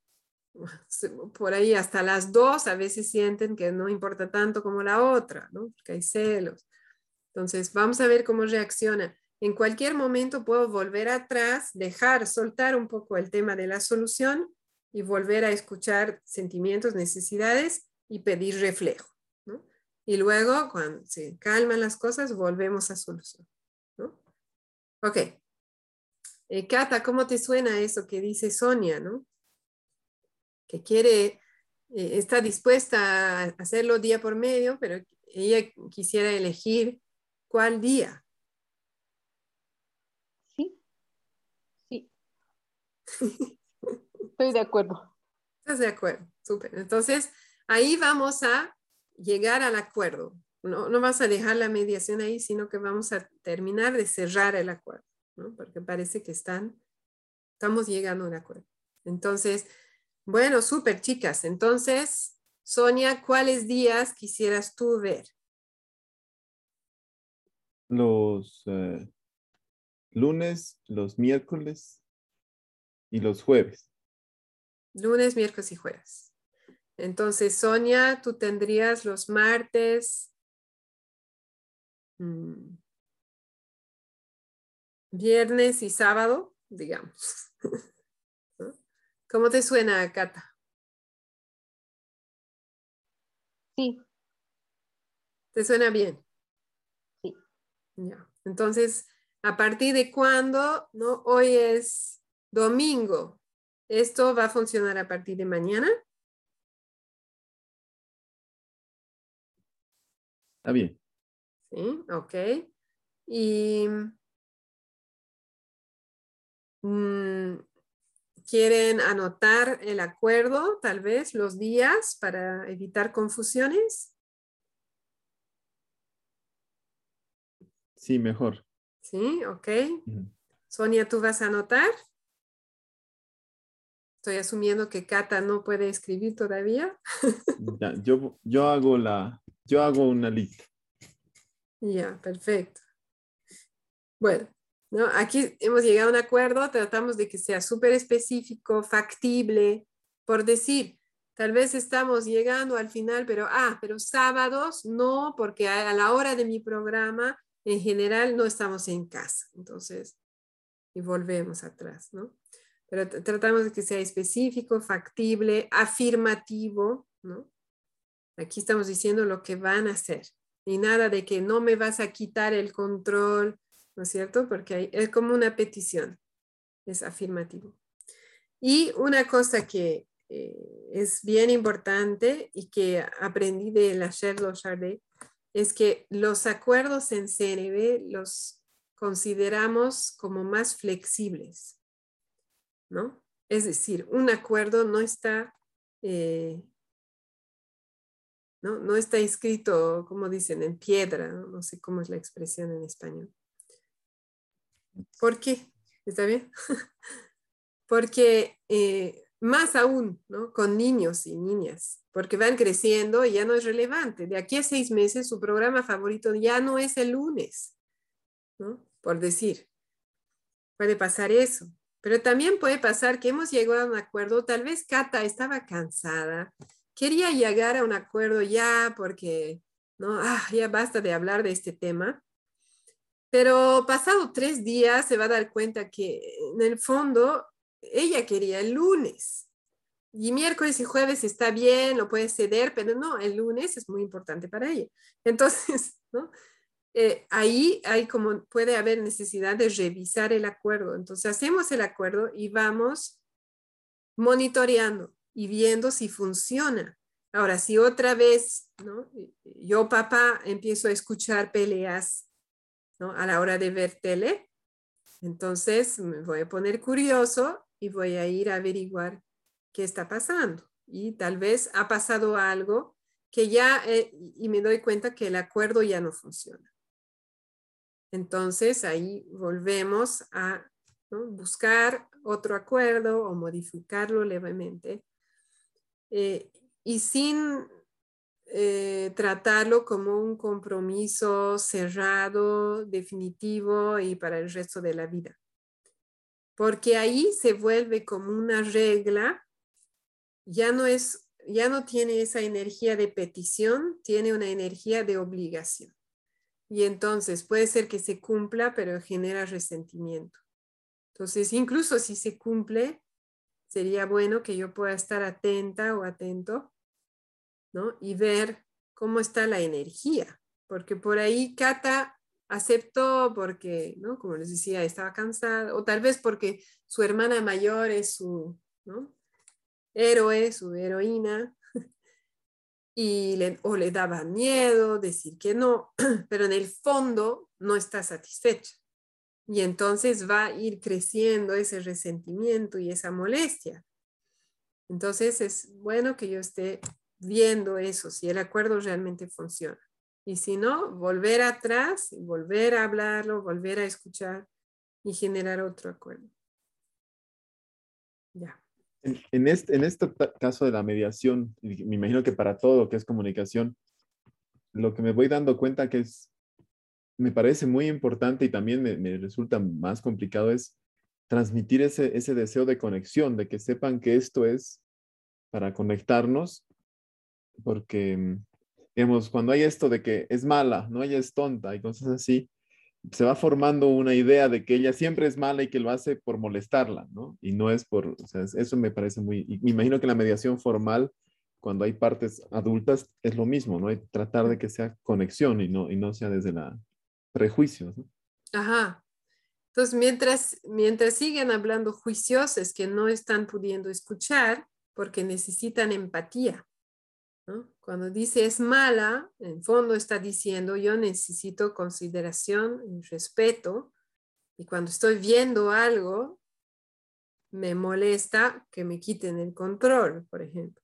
<laughs> por ahí hasta las dos a veces sienten que no importa tanto como la otra, ¿no? Porque hay celos. Entonces, vamos a ver cómo reacciona. En cualquier momento puedo volver atrás, dejar, soltar un poco el tema de la solución y volver a escuchar sentimientos, necesidades y pedir reflejo. ¿no? Y luego, cuando se calman las cosas, volvemos a solución. ¿no? Ok, eh, Cata, ¿cómo te suena eso que dice Sonia, no? Que quiere, eh, está dispuesta a hacerlo día por medio, pero ella quisiera elegir cuál día. Sí, sí. Estoy de acuerdo. Estás de acuerdo, súper. Entonces, ahí vamos a llegar al acuerdo. No, no vas a dejar la mediación ahí, sino que vamos a terminar de cerrar el acuerdo porque parece que están, estamos llegando a un acuerdo. Entonces, bueno, súper chicas. Entonces, Sonia, ¿cuáles días quisieras tú ver? Los eh, lunes, los miércoles y los jueves. Lunes, miércoles y jueves. Entonces, Sonia, tú tendrías los martes, mm, viernes y sábado, digamos. <laughs> ¿Cómo te suena, Cata? Sí. ¿Te suena bien? Sí. Ya. Entonces, ¿a partir de cuándo? ¿no? Hoy es domingo. ¿Esto va a funcionar a partir de mañana? Está bien. Sí, ok. Y mm, quieren anotar el acuerdo, tal vez, los días para evitar confusiones. Sí, mejor. Sí, ok. Sonia, ¿tú vas a anotar? Estoy asumiendo que Cata no puede escribir todavía. <laughs> yo, yo hago la, yo hago una lista. Ya, perfecto. Bueno, ¿no? aquí hemos llegado a un acuerdo, tratamos de que sea súper específico, factible, por decir, tal vez estamos llegando al final, pero, ah, pero sábados no, porque a, la hora de mi programa, en general, no estamos en casa. Entonces, y volvemos atrás, ¿no? Pero tratamos de que sea específico, factible, afirmativo, ¿no? Aquí estamos diciendo lo que van a hacer y nada de que no me vas a quitar el control, ¿no es cierto? Porque es como una petición, es afirmativo. Y una cosa que eh, es bien importante y que aprendí de la Sherlock Chardet es que los acuerdos en CNB los consideramos como más flexibles, ¿no? Es decir, un acuerdo no está eh, ¿no? No está escrito, como dicen, en piedra, no, sé cómo es la expresión en español. ¿Por qué? ¿Está bien? <laughs> porque eh, más aún, ¿no? Con niños y niñas, porque van creciendo y ya no es relevante. De aquí a seis meses su programa favorito ya no es el lunes, ¿no? Por decir. Puede pasar eso. Pero también puede pasar que hemos llegado a un acuerdo, tal vez Cata estaba cansada, quería llegar a un acuerdo ya porque, ¿no? Ah, ya basta de hablar de este tema. Pero pasado tres días se va a dar cuenta que en el fondo ella quería el lunes. Y miércoles y jueves está bien, lo puede ceder, pero no, el lunes es muy importante para ella. <laughs> Entonces. Eh, ahí hay como puede haber necesidad de revisar el acuerdo. Entonces hacemos el acuerdo y vamos monitoreando y viendo si funciona. Ahora, si otra vez, ¿no? yo papá empiezo a escuchar peleas a la hora de ver tele, entonces me voy a poner curioso y voy a ir a averiguar qué está pasando. Y tal vez ha pasado algo que ya, eh, y me doy cuenta que el acuerdo ya no funciona. Entonces ahí volvemos a buscar otro acuerdo o modificarlo levemente eh, y sin eh, tratarlo como un compromiso cerrado, definitivo y para el resto de la vida. Porque ahí se vuelve como una regla, ya no es, ya no tiene esa energía de petición, tiene una energía de obligación. Y entonces puede ser que se cumpla, pero genera resentimiento. Entonces, incluso si se cumple, sería bueno que yo pueda estar atenta o atento, ¿no? Y ver cómo está la energía, porque por ahí Cata aceptó porque, ¿no? Como les decía, estaba cansada, o tal vez porque su hermana mayor es su, ¿no? Héroe, su heroína, <laughs> y le, o le daba miedo decir que no, <clears throat> pero en el fondo no está satisfecha. Y entonces va a ir creciendo ese resentimiento y esa molestia. Entonces es bueno que yo esté viendo eso, si el acuerdo realmente funciona. Y si no, volver atrás, volver a hablarlo, volver a escuchar y generar otro acuerdo. Ya. En, este, en este caso de la mediación, me imagino que para todo lo que es comunicación, lo que me voy dando cuenta que es me parece muy importante y también me, resulta más complicado es transmitir ese, ese deseo de conexión, de que sepan que esto es para conectarnos, porque, digamos, cuando hay esto de que es mala, no ella es tonta y cosas así, se va formando una idea de que ella siempre es mala y que lo hace por molestarla, ¿no? Y no es por, o eso me parece muy, me imagino que la mediación formal, cuando hay partes adultas, es lo mismo, ¿no? Hay tratar de que sea conexión y no, y no sea desde la, prejuicios. Ajá. Entonces, mientras, mientras siguen hablando juicios, es que no están pudiendo escuchar porque necesitan empatía. Cuando dice es mala, en fondo está diciendo yo necesito consideración y respeto. Y cuando estoy viendo algo, me molesta que me quiten el control, por ejemplo.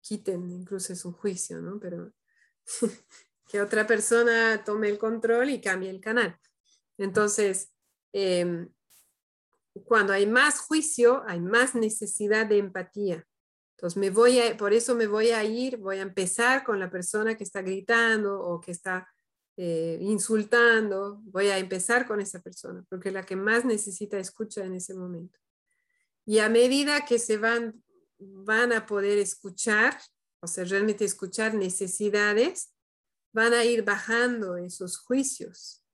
Quiten, incluso es un juicio, ¿no? Pero <laughs> que otra persona tome el control y cambie el canal. Entonces, em, cuando hay más juicio, hay más necesidad de empatía. Entonces, me voy a, por eso me voy a ir, voy a empezar con la persona que está gritando o que está eh, insultando, voy a empezar con esa persona, porque es la que más necesita escucha en ese momento. Y a medida que se van, van a poder escuchar, o sea, realmente escuchar necesidades, van a ir bajando esos juicios,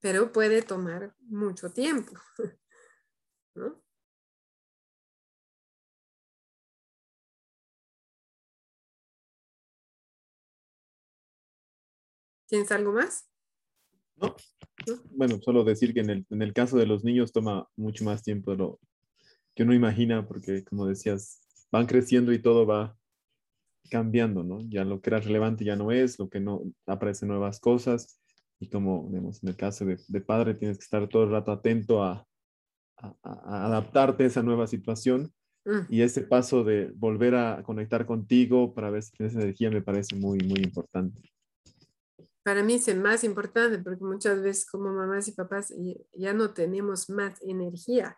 pero puede tomar mucho tiempo. <laughs> ¿no? ¿Tienes algo más? No. Bueno, solo decir que en el, en el, caso de los niños toma mucho más tiempo de lo que uno imagina, porque como decías, van creciendo y todo va cambiando, ¿no? Ya lo que era relevante ya no es, lo que no aparecen nuevas cosas. Y como vemos en el caso de, de padre, tienes que estar todo el rato atento a, a, a adaptarte a esa nueva situación. Mm. Y ese paso de volver a conectar contigo para ver si tienes energía me parece muy, muy importante para mí es el más importante porque muchas veces como mamás y papás ya no tenemos más energía.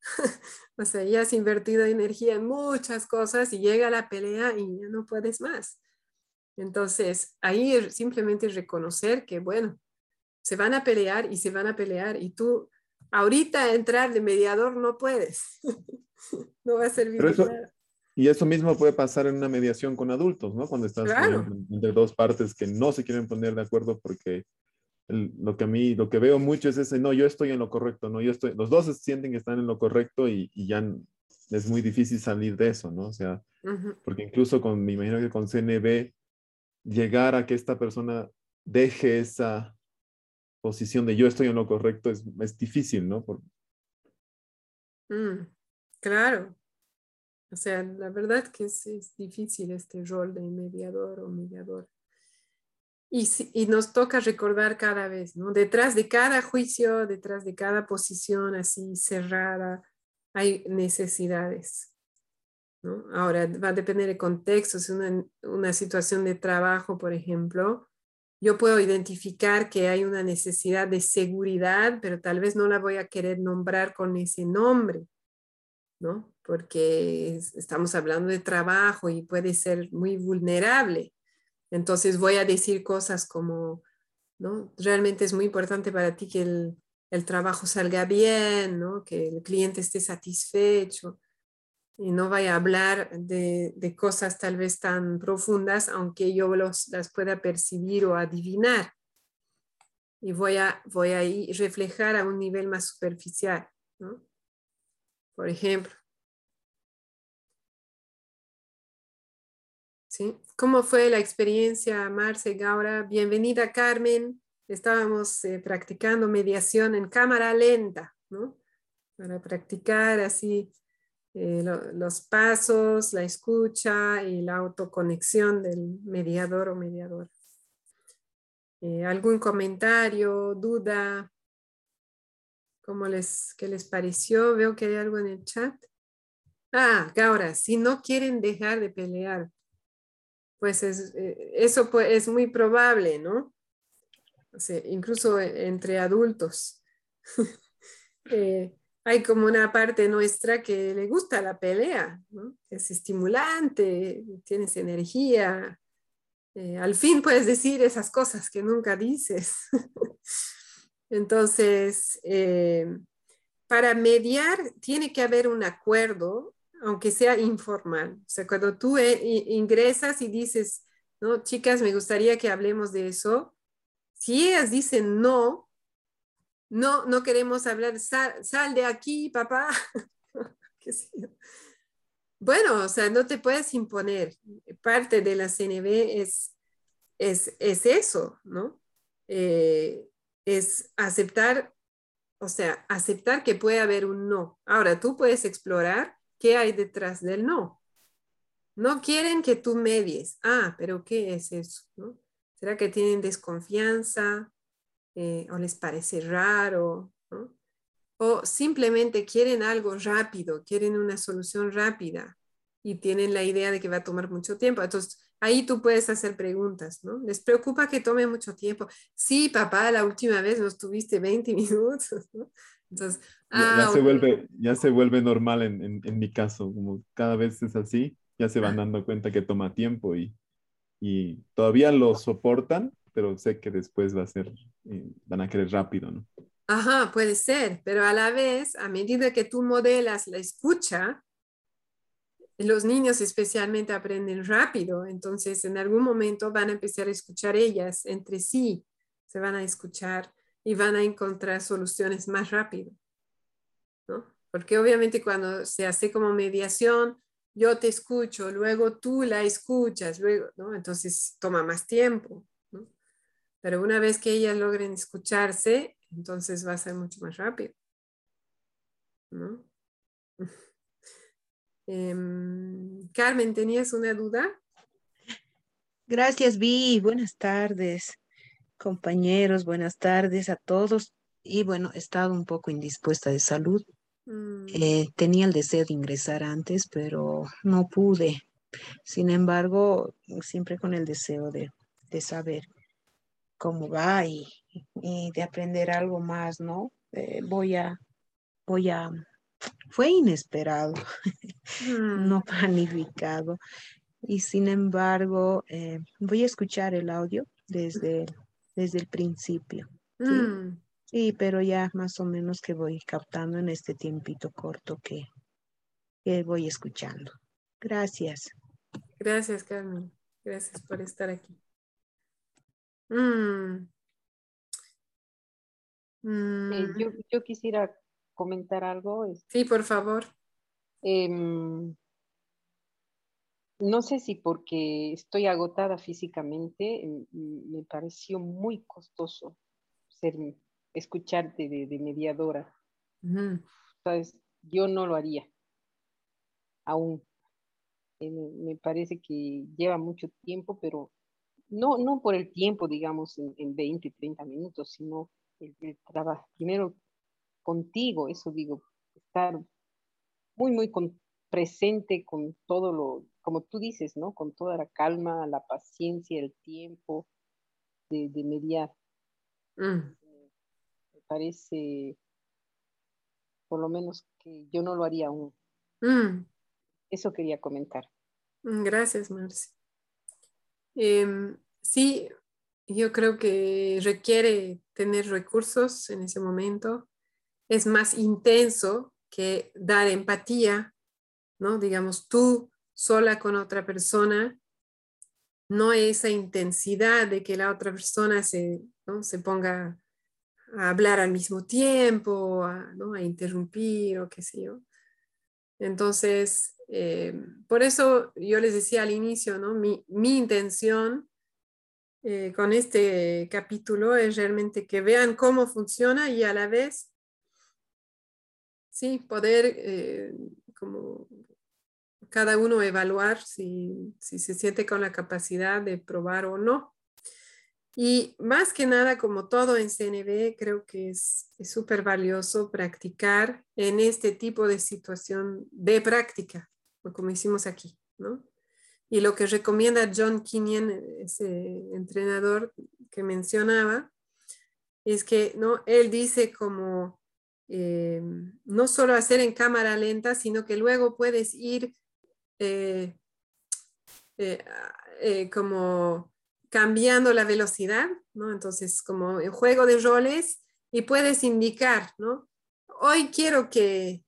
<laughs> o sea, ya has invertido energía en muchas cosas y llega la pelea y ya no puedes más. Entonces, ahí simplemente reconocer que, bueno, se van a pelear y se van a pelear y tú ahorita entrar de mediador no puedes. <laughs> no va a servir de nada. Y eso mismo puede pasar en una mediación con adultos, ¿no? Cuando estás entre dos partes que no se quieren poner de acuerdo porque lo que a mí, lo que veo mucho es ese, no, yo estoy en lo correcto, no, yo estoy, los dos se sienten que están en lo correcto y, ya es muy difícil salir de eso, ¿no? O sea, porque incluso con, me imagino que con CNB, llegar a que esta persona deje esa posición de yo estoy en lo correcto es, es difícil, ¿no? Por... Mm, claro, o sea, la verdad que es, difícil este rol de mediador o mediador. Y, y, nos toca recordar cada vez, ¿no? Detrás de cada juicio, detrás de cada posición así cerrada, hay necesidades. ¿no? Ahora, va a depender del contexto. Si una, una situación de trabajo, por ejemplo, yo puedo identificar que hay una necesidad de seguridad, pero tal vez no la voy a querer nombrar con ese nombre, ¿no? Porque estamos hablando de trabajo y puede ser muy vulnerable. Entonces voy a decir cosas como, ¿no? Realmente es muy importante para ti que el, el trabajo salga bien, ¿no? Que el cliente esté satisfecho y no vaya a hablar de, de cosas tal vez tan profundas, aunque yo los, las pueda percibir o adivinar. Y voy a, voy a reflejar a un nivel más superficial, ¿no? Por ejemplo, ¿Cómo fue la experiencia, Marce Gaura? Bienvenida, Carmen. Estábamos eh, practicando mediación en cámara lenta, ¿no? Para practicar así eh, los pasos, la escucha y la autoconexión del mediador o mediador. Eh, ¿Algún comentario, duda? ¿Cómo les, ¿Qué les pareció? Veo que hay algo en el chat. Ah, Gaura, si no quieren dejar de pelear, pues es, eh, eso es muy probable, ¿no? incluso e, entre adultos. <laughs> Eh, hay como una parte nuestra que le gusta la pelea, ¿no? Es estimulante, tienes energía. Eh, al fin puedes decir esas cosas que nunca dices. <laughs> Entonces, para mediar tiene que haber un acuerdo aunque sea informal. O sea, cuando tú eh, ingresas y dices, no, chicas, me gustaría que hablemos de eso, si ellas dicen no, no, no queremos hablar, sal, sal de aquí, papá. <laughs> bueno, o sea, no te puedes imponer. Parte de la CNB es, es, es eso, ¿no? Eh, es aceptar, o sea, aceptar que puede haber un no. Ahora, tú puedes explorar qué hay detrás del no. No quieren que tú medies. Ah, pero ¿qué es eso? ¿Será que tienen desconfianza eh, o les parece raro? O simplemente quieren algo rápido, quieren una solución rápida y tienen la idea de que va a tomar mucho tiempo. Entonces, ahí tú puedes hacer preguntas, ¿no? ¿Les preocupa que tome mucho tiempo? Sí, papá, la última vez nos tuviste 20 <laughs> minutos, ¿no? Entonces, ya, ah, se, vuelve, ya se vuelve normal en, en, mi caso, como cada vez es así, ya se van dando cuenta que toma tiempo y, y todavía lo soportan, pero sé que después va a ser, eh, van a querer rápido, ¿no? Ajá, puede ser, pero a la vez, a medida que tú modelas la escucha, los niños especialmente aprenden rápido, entonces en algún momento van a empezar a escuchar ellas entre sí, se van a escuchar y van a encontrar soluciones más rápido. Porque obviamente cuando se hace como mediación, yo te escucho, luego tú la escuchas, luego. Entonces toma más tiempo. Pero una vez que ellas logren escucharse, entonces va a ser mucho más rápido. ¿no? <laughs> Em, Carmen, ¿tenías una duda? Gracias, Vi. Buenas tardes, compañeros. Buenas tardes a todos. Y bueno, he estado un poco indispuesta de salud. Mm. Eh, tenía el deseo de ingresar antes, pero no pude. Sin embargo, siempre con el deseo de, saber cómo va y, de aprender algo más, ¿no? Eh, voy a, voy a fue inesperado, <laughs> no mm. planificado. Y sin embargo, eh, voy a escuchar el audio desde, desde el principio. Mm. ¿Sí? pero ya más o menos que voy captando en este tiempito corto que, que voy escuchando. Gracias. Gracias, Carmen. Gracias por estar aquí. Mm. Eh, yo, yo, quisiera comentar algo? Sí, por favor. Em, no sé si porque estoy agotada físicamente, em, me pareció muy costoso ser, escucharte de, mediadora. Yo no lo haría aún. Eh, me parece que lleva mucho tiempo, pero no, no por el tiempo, digamos, en, 20, 30 minutos, sino el, el trabajo. Primero contigo, eso digo, estar muy, muy presente con todo lo, como tú dices, ¿no? Con toda la calma, la paciencia, el tiempo de, mediar. Mm. Parece, por lo menos que yo no lo haría aún. Mm. Eso quería comentar. Mm, gracias, Marci. Em, sí, yo creo que requiere tener recursos en ese momento es más intenso que dar empatía, ¿no? Digamos, tú sola con otra persona, no esa intensidad de que la otra persona se, se ponga a hablar al mismo tiempo, a, ¿no? a interrumpir o qué sé yo. Entonces, eh, por eso yo les decía al inicio, ¿no? mi, mi intención eh, con este capítulo es realmente que vean cómo funciona y a la vez sí, poder eh, como cada uno evaluar si, se siente con la capacidad de probar o no. Y más que nada, como todo en CNB, creo que es súper valioso practicar en este tipo de situación de práctica, como hicimos aquí, ¿no? Y lo que recomienda John Kinnian, ese entrenador que mencionaba, es que, ¿no? Él dice como eh, no solo hacer en cámara lenta, sino que luego puedes ir eh, eh, como cambiando la velocidad, ¿no? Entonces, como en juego de roles y puedes indicar, ¿no? Hoy quiero que,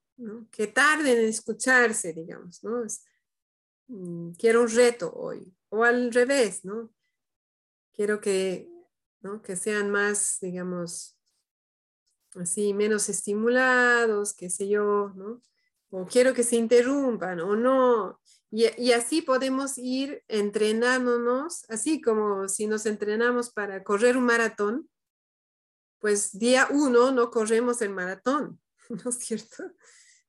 que tarden en escucharse, digamos, ¿no? Mm, quiero un reto hoy, o al revés, ¿no? Quiero que, ¿no? que sean más, digamos, así menos estimulados, qué sé yo, ¿no? O quiero que se interrumpan o no. Y, así podemos ir entrenándonos, así como si nos entrenamos para correr un maratón, pues día uno no corremos el maratón, <laughs> ¿no es cierto?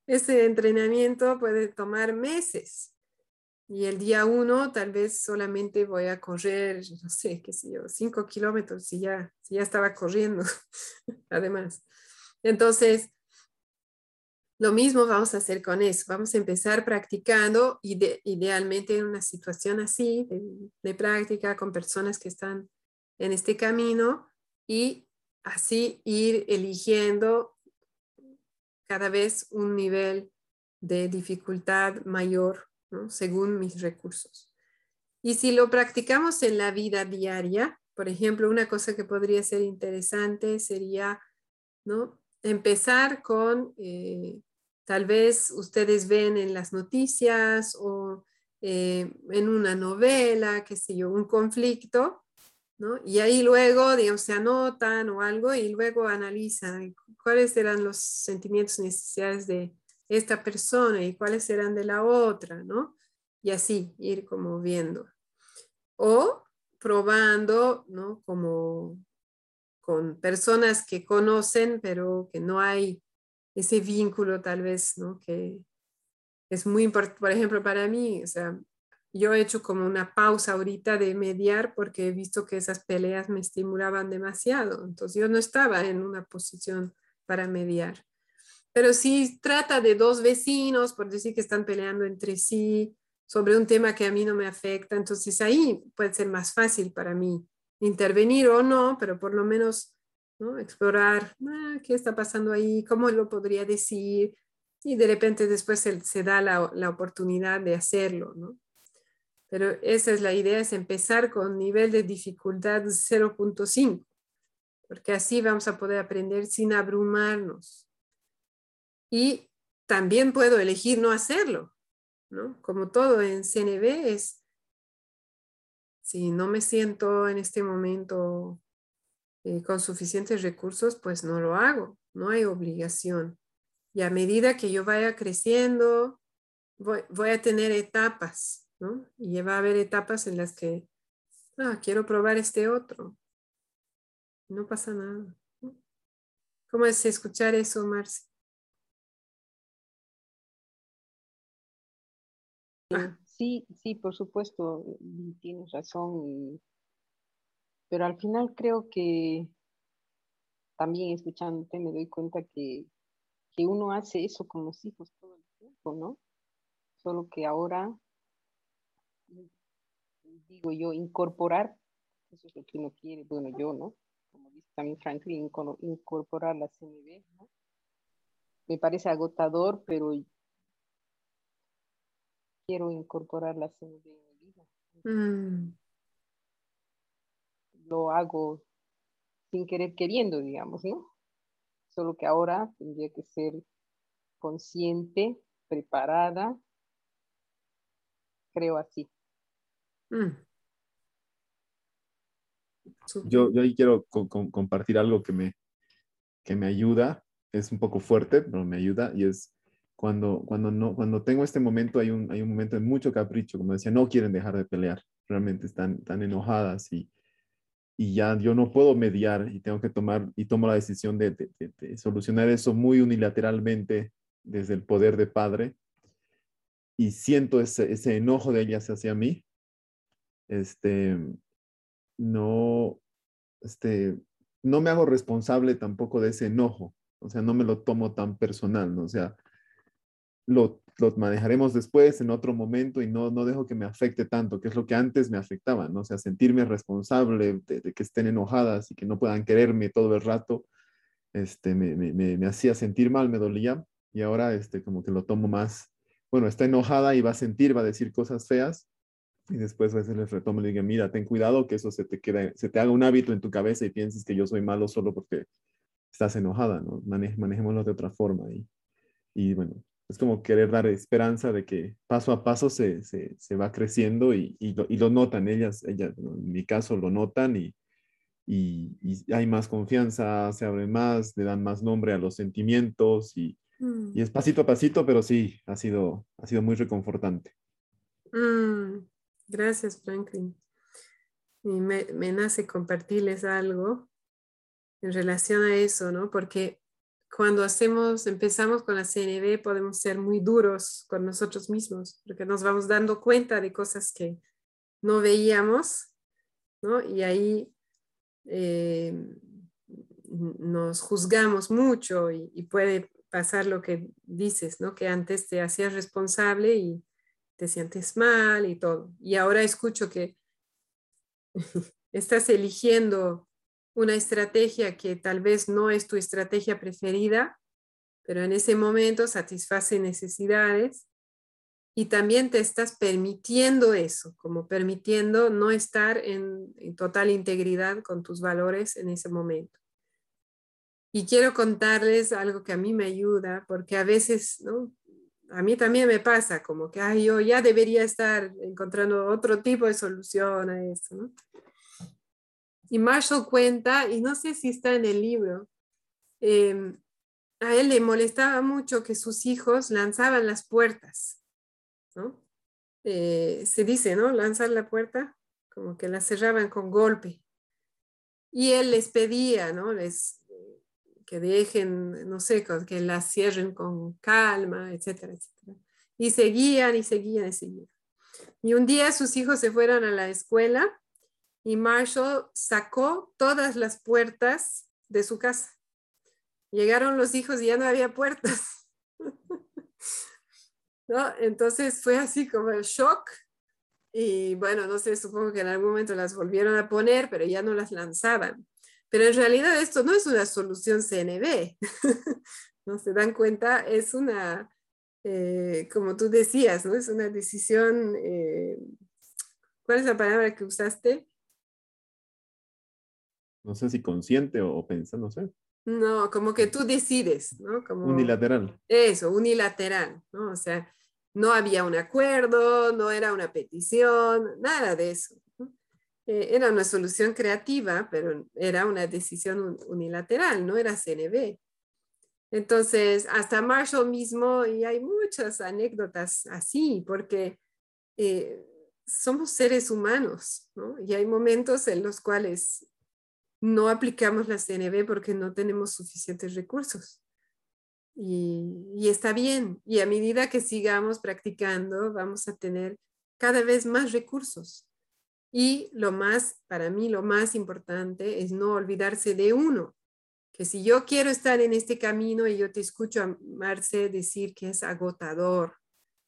Ese entrenamiento puede tomar meses. Y el día uno tal vez solamente voy a correr, no sé, qué sé yo, cinco kilómetros si ya, si ya estaba corriendo, <laughs> además. Entonces, lo mismo vamos a hacer con eso. Vamos a empezar practicando, idealmente en una situación así, de, práctica con personas que están en este camino y así ir eligiendo cada vez un nivel de dificultad mayor según mis recursos. Y si lo practicamos en la vida diaria, por ejemplo, una cosa que podría ser interesante sería ¿no? Empezar con, eh, tal vez ustedes ven en las noticias o eh, en una novela, qué sé yo, un conflicto, ¿no? Y ahí luego, digamos, se anotan o algo y luego analizan cuáles eran los sentimientos y necesidades de esta persona y cuáles eran de la otra, ¿no? Y así ir como viendo. O probando, ¿no? Como con personas que conocen, pero que no hay ese vínculo tal vez, ¿no? Que es muy importante, por ejemplo, para mí, o sea, yo he hecho como una pausa ahorita de mediar porque he visto que esas peleas me estimulaban demasiado, entonces yo no estaba en una posición para mediar. Pero si trata de dos vecinos, por decir que están peleando entre sí sobre un tema que a mí no me afecta, entonces ahí puede ser más fácil para mí intervenir o no, pero por lo menos ¿no? explorar ah, qué está pasando ahí, cómo lo podría decir, y de repente después se, da la, la, oportunidad de hacerlo. ¿no? Pero esa es la idea, es empezar con nivel de dificultad 0.5, porque así vamos a poder aprender sin abrumarnos. Y también puedo elegir no hacerlo, ¿no? Como todo en CNB es, si no me siento en este momento eh, con suficientes recursos, pues no lo hago, no hay obligación. Y a medida que yo vaya creciendo, voy, a tener etapas, ¿no? Y va a haber etapas en las que, ah, quiero probar este otro. No pasa nada. ¿Cómo es escuchar eso, Marce? Ah. Sí, sí, por supuesto, tienes razón, pero al final creo que también escuchándote me doy cuenta que, que uno hace eso con los hijos todo el tiempo, ¿no? Solo que ahora, digo yo, incorporar, eso es lo que uno quiere, bueno, yo, ¿no? Como dice también Franklin, incorporar la CMB, ¿no? Me parece agotador, pero quiero incorporar la CNB en mi vida. Mm. Lo hago sin querer queriendo, digamos, ¿no? Solo que ahora tendría que ser consciente, preparada, creo así. Mm. Yo, yo ahí quiero compartir algo que me, que me ayuda, es un poco fuerte, pero me ayuda y es cuando, cuando, no, cuando tengo este momento, hay un, hay un momento de mucho capricho, como decía, no quieren dejar de pelear, realmente están, están enojadas y, y ya yo no puedo mediar y tengo que tomar y tomo la decisión de, de, solucionar eso muy unilateralmente desde el poder de padre y siento ese, ese enojo de ellas hacia mí, este, no, este, no me hago responsable tampoco de ese enojo, o sea, no me lo tomo tan personal, ¿no? O sea, lo, manejaremos después en otro momento y no, no dejo que me afecte tanto, que es lo que antes me afectaba, ¿no? O sea, sentirme responsable de, que estén enojadas y que no puedan quererme todo el rato, este, me, me, hacía sentir mal, me dolía y ahora este, como que lo tomo más, bueno, está enojada y va a sentir, va a decir cosas feas y después a veces les retomo y le digo, mira, ten cuidado que eso se te, queda, se te haga un hábito en tu cabeza y pienses que yo soy malo solo porque estás enojada, ¿no? manejémoslo de otra forma y, y bueno, es como querer dar esperanza de que paso a paso se, se, se va creciendo y, y, lo, y, lo, notan, ellas, ellas, en mi caso lo notan y, y, hay más confianza, se abren más, le dan más nombre a los sentimientos y, mm. es pasito a pasito, pero sí, ha sido, ha sido muy reconfortante. Mm. Gracias, Franklin. Y me, me nace compartirles algo. en relación a eso, ¿no? Porque cuando hacemos, empezamos con la CNV, podemos ser muy duros con nosotros mismos, porque nos vamos dando cuenta de cosas que no veíamos, ¿no? Y ahí eh, nos juzgamos mucho y, y, puede pasar lo que dices, ¿no? Que antes te hacías responsable y te sientes mal y todo. Y ahora escucho que <laughs> estás eligiendo una estrategia que tal vez no es tu estrategia preferida, pero en ese momento satisface necesidades y también te estás permitiendo eso, como permitiendo no estar en, total integridad con tus valores en ese momento. Y quiero contarles algo que a mí me ayuda, porque a veces, ¿no? A mí también me pasa como que, ay, yo ya debería estar encontrando otro tipo de solución a esto, ¿no? Y Marshall cuenta, y no sé si está en el libro, em, a él le molestaba mucho que sus hijos lanzaban las puertas, ¿no? Eh, se dice, ¿no? Lanzar la puerta, como que la cerraban con golpe. Y él les pedía, ¿no? Les, que dejen, no sé, que la cierren con calma, etcétera, etcétera. Y seguían y seguían y seguían. Y un día sus hijos se fueron a la escuela y Marshall sacó todas las puertas de su casa. Llegaron los hijos y ya no había puertas. <laughs> ¿No? Entonces fue así como el shock. Y bueno, no sé, supongo que en algún momento las volvieron a poner, pero ya no las lanzaban. Pero en realidad esto no es una solución CNB. <laughs> ¿No se dan cuenta? Es una, eh, como tú decías, ¿no? Es una decisión, eh, ¿cuál es la palabra que usaste? No sé si consciente o, pensando, no sé. No, como que tú decides, ¿no? Como, unilateral. Eso, unilateral, ¿no? O sea, no había un acuerdo, no era una petición, nada de eso. Eh, era una solución creativa, pero era una decisión unilateral, no era CNB. Entonces, hasta Marshall mismo, y hay muchas anécdotas así, porque eh, somos seres humanos, ¿no? Y hay momentos en los cuales no aplicamos la CNB porque no tenemos suficientes recursos. Y, está bien. Y a medida que sigamos practicando, vamos a tener cada vez más recursos. Y lo más, para mí, lo más importante es no olvidarse de uno. Que si yo quiero estar en este camino y yo te escucho a Marce decir que es agotador,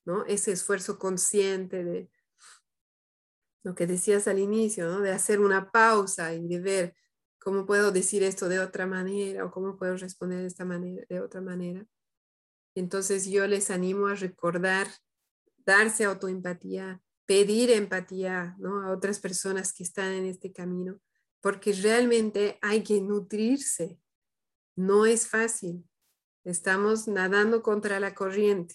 ¿no? Ese esfuerzo consciente de lo que decías al inicio, ¿no? De hacer una pausa y de ver, ¿Cómo puedo decir esto de otra manera o cómo puedo responder de esta manera, de otra manera? Entonces yo les animo a recordar, darse autoempatía, pedir empatía ¿no? a otras personas que están en este camino, porque realmente hay que nutrirse. No es fácil. Estamos nadando contra la corriente.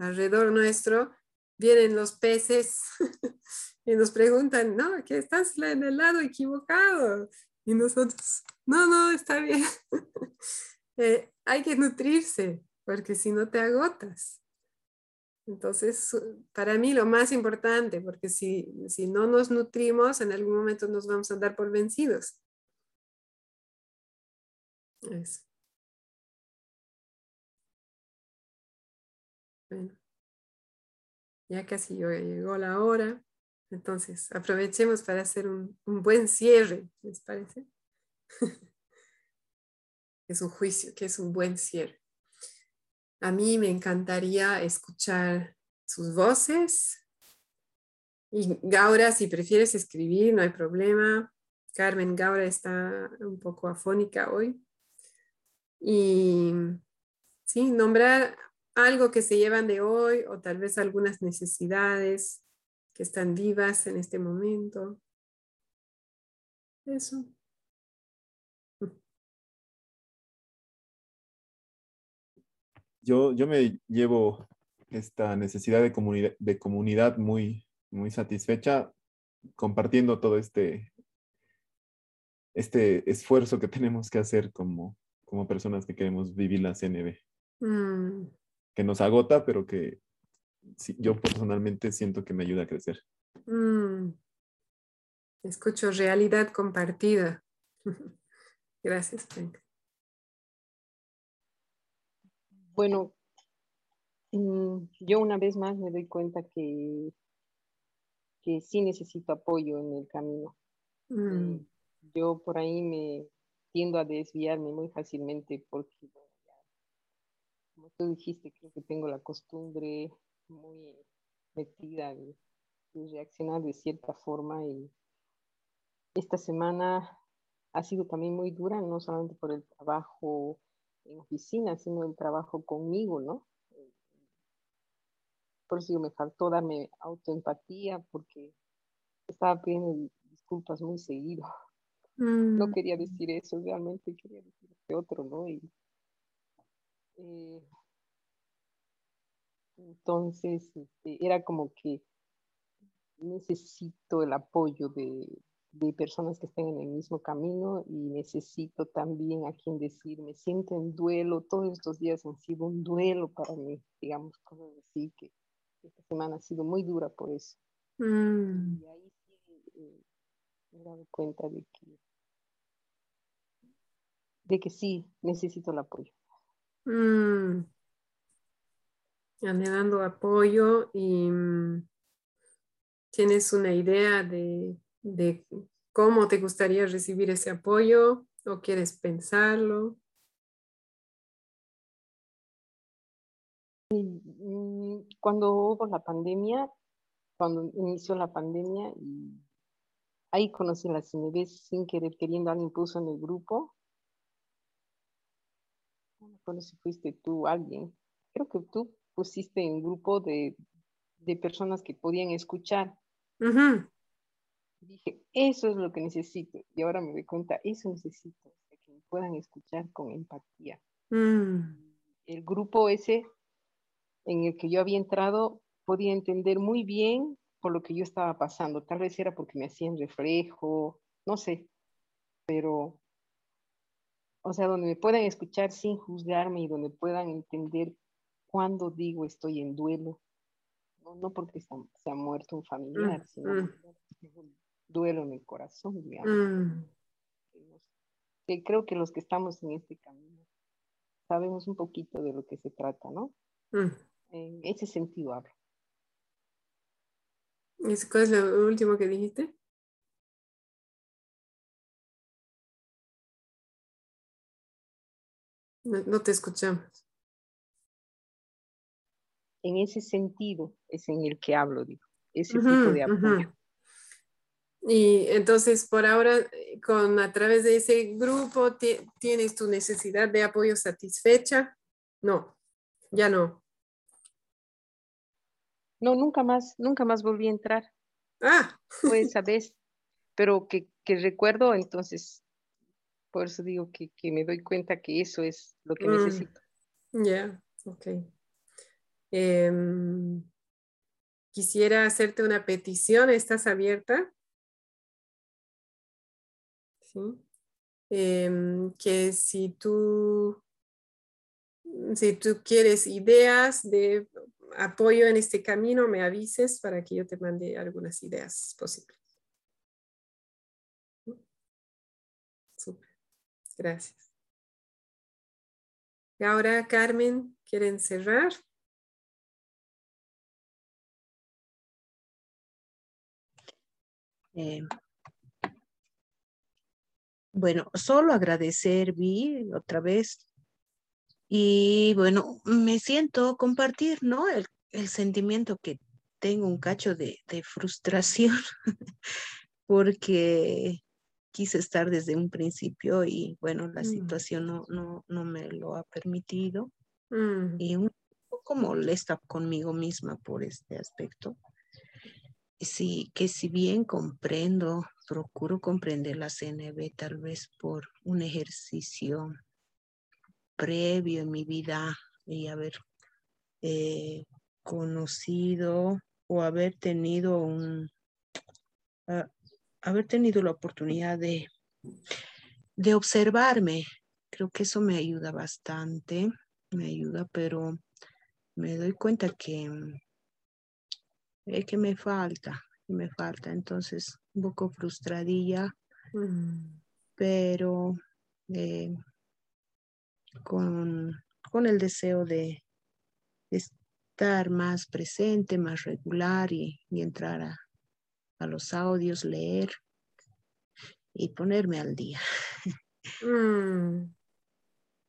Alrededor nuestro vienen los peces <laughs> y nos preguntan, no, que estás en el lado equivocado. Y nosotros, no, no, está bien. <laughs> Eh, hay que nutrirse, porque si no te agotas. Entonces, para mí lo más importante, porque si, si no nos nutrimos, en algún momento nos vamos a dar por vencidos. Eso. Bueno, ya casi llegó la hora. Entonces, aprovechemos para hacer un, buen cierre, ¿les parece? <laughs> es un juicio, que es un buen cierre. A mí me encantaría escuchar sus voces. Y Gaura, si prefieres escribir, no hay problema. Carmen Gaura está un poco afónica hoy. Y sí, nombrar algo que se llevan de hoy o tal vez algunas necesidades que están vivas en este momento. Eso. Yo, yo me llevo esta necesidad de comunidad, de comunidad muy, muy satisfecha compartiendo todo este, este esfuerzo que tenemos que hacer como, como personas que queremos vivir la CNB. Mm. Que nos agota, pero que yo personalmente siento que me ayuda a crecer. Mm. Escucho realidad compartida. <laughs> Gracias, Frank. Bueno, mm, yo una vez más me doy cuenta que, que sí necesito apoyo en el camino. Mm. Eh, yo por ahí me tiendo a desviarme muy fácilmente porque, como tú dijiste, creo que tengo la costumbre muy metida de, reaccionar de cierta forma y esta semana ha sido también muy dura, no solamente por el trabajo en oficina, sino el trabajo conmigo, ¿no? Por eso me faltó darme autoempatía porque estaba pidiendo disculpas muy seguido. No Mm. quería decir eso, realmente quería decir este otro, ¿no? Y, eh, entonces, este, era como que necesito el apoyo de, de personas que estén en el mismo camino y necesito también a quien decir, me siento en duelo, todos estos días han sido un duelo para mí, digamos, como decir que esta semana ha sido muy dura por eso. Mm. Y ahí sí eh, me he dado cuenta de que, de que sí necesito el apoyo. Mm. Anhelando apoyo y mm, tienes una idea de, de cómo te gustaría recibir ese apoyo o quieres pensarlo. Mm, Cuando hubo la pandemia, cuando inició la pandemia y ahí conocí a la CNBs sin querer, queriendo, alguien puso en el grupo. No me acuerdo si fuiste tú alguien. Creo que tú pusiste en grupo de, de personas que podían escuchar. Ujú. Dije, eso es lo que necesito. Y ahora me doy cuenta, eso necesito, que me puedan escuchar con empatía. Mm. El grupo ese en el que yo había entrado podía entender muy bien por lo que yo estaba pasando. Tal vez era porque me hacían reflejo, no sé, pero, o sea, donde me puedan escuchar sin juzgarme y donde puedan entender cuando digo estoy en duelo. No, no porque se ha, se ha muerto un familiar, Mm, sino mm. porque tengo un duelo en el corazón, digamos. Mm. que creo que los que estamos en este camino sabemos un poquito de lo que se trata, ¿no? Mm. En ese sentido hablo. ¿Y ¿Cuál es lo último que dijiste? No, no te escuchamos. En ese sentido es en el que hablo, digo. Ese tipo de apoyo. Y entonces, por ahora, con a través de ese grupo, ti- ¿tienes tu necesidad de apoyo satisfecha? No, ya no. No, nunca más, nunca más volví a entrar. Ah, Fue <laughs> esa vez, pero que, que recuerdo, entonces, por eso digo que, que me doy cuenta que eso es lo que Mm. necesito. ya, ok. Em, quisiera hacerte una petición. ¿Estás abierta? Sí. Em, que si tú, si tú quieres ideas de apoyo en este camino, me avises para que yo te mande algunas ideas posibles. Gracias. Y ahora, Carmen, ¿quieren cerrar? Eh, bueno, solo agradecer, Vi, otra vez. Y bueno, me siento compartir, ¿no? El, el sentimiento que tengo un cacho de, de frustración <laughs> porque quise estar desde un principio y bueno, la Mm. situación no, no, no me lo ha permitido Mm, y un poco molesta conmigo misma por este aspecto. Sí, que si bien comprendo, procuro comprender la CNB tal vez por un ejercicio previo en mi vida y haber eh, conocido o haber tenido un, ah, haber tenido la oportunidad de, de observarme. Creo que eso me ayuda bastante, me ayuda, pero me doy cuenta que, mm, eh, que me falta, que me falta. Entonces, un poco frustradilla, mm, pero eh, con, con, el deseo de, estar más presente, más regular y, entrar a, a, los audios, leer y ponerme al día. Mm.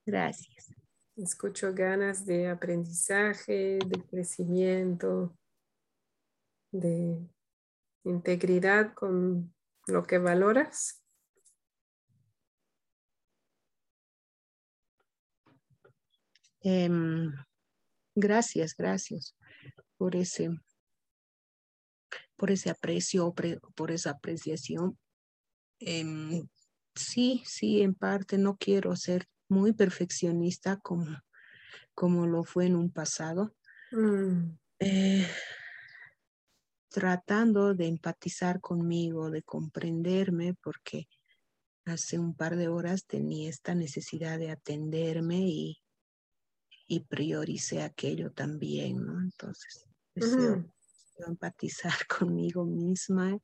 Gracias. Escucho ganas de aprendizaje, de crecimiento, de integridad con lo que valoras. Em, gracias, gracias por ese, por ese aprecio, por esa apreciación. Em, sí, sí, en parte no quiero ser muy perfeccionista como, como lo fue en un pasado. Mm. Eh, tratando de empatizar conmigo, de comprenderme, porque hace un par de horas tenía esta necesidad de atenderme y, y prioricé aquello también, ¿no? Entonces, deseo, empatizar <laughs> conmigo misma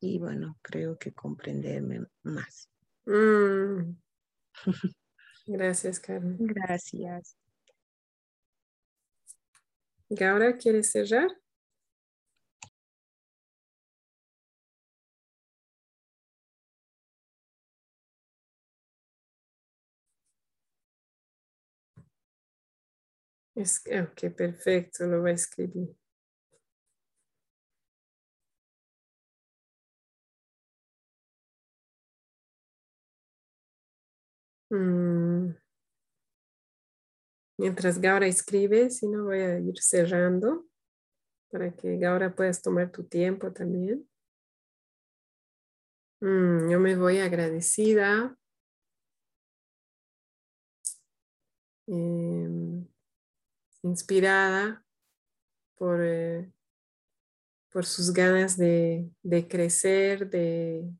y bueno, creo que comprenderme más. Mm. <laughs> Gracias, Carmen. Gracias. ¿Y ahora quieres cerrar? Es, ok, perfecto, lo voy a escribir. Mm. Mientras Gaura escribe, si no voy a ir cerrando para que Gaura puedas tomar tu tiempo también. Mm, yo me voy agradecida. Em, inspirada por, eh, por sus ganas de, crecer, de,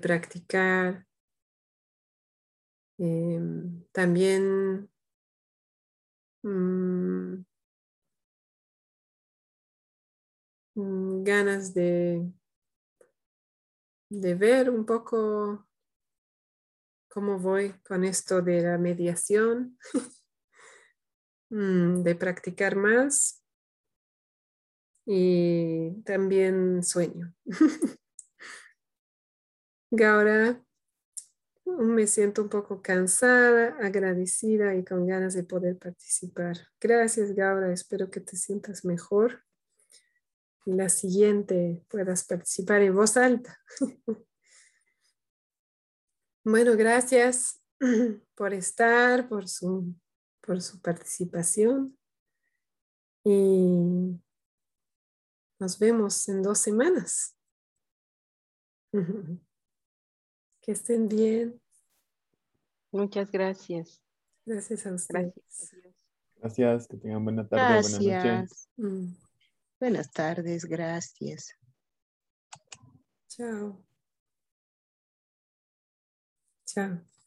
practicar. Em, también mm, mm, ganas de, de ver un poco cómo voy con esto de la mediación. <laughs> Mm, de practicar más y también sueño. <laughs> Ahora me siento un poco cansada, agradecida y con ganas de poder participar. Gracias, Gaura. Espero que te sientas mejor. Y la siguiente puedas participar en voz alta. <laughs> bueno, gracias <clears throat> por estar, por su por su participación y nos vemos en dos semanas. <laughs> Que estén bien. Muchas gracias. Gracias a ustedes. Gracias, que tengan buena tarde, buenas noches. Mm. Buenas tardes, gracias. Chao. Chao.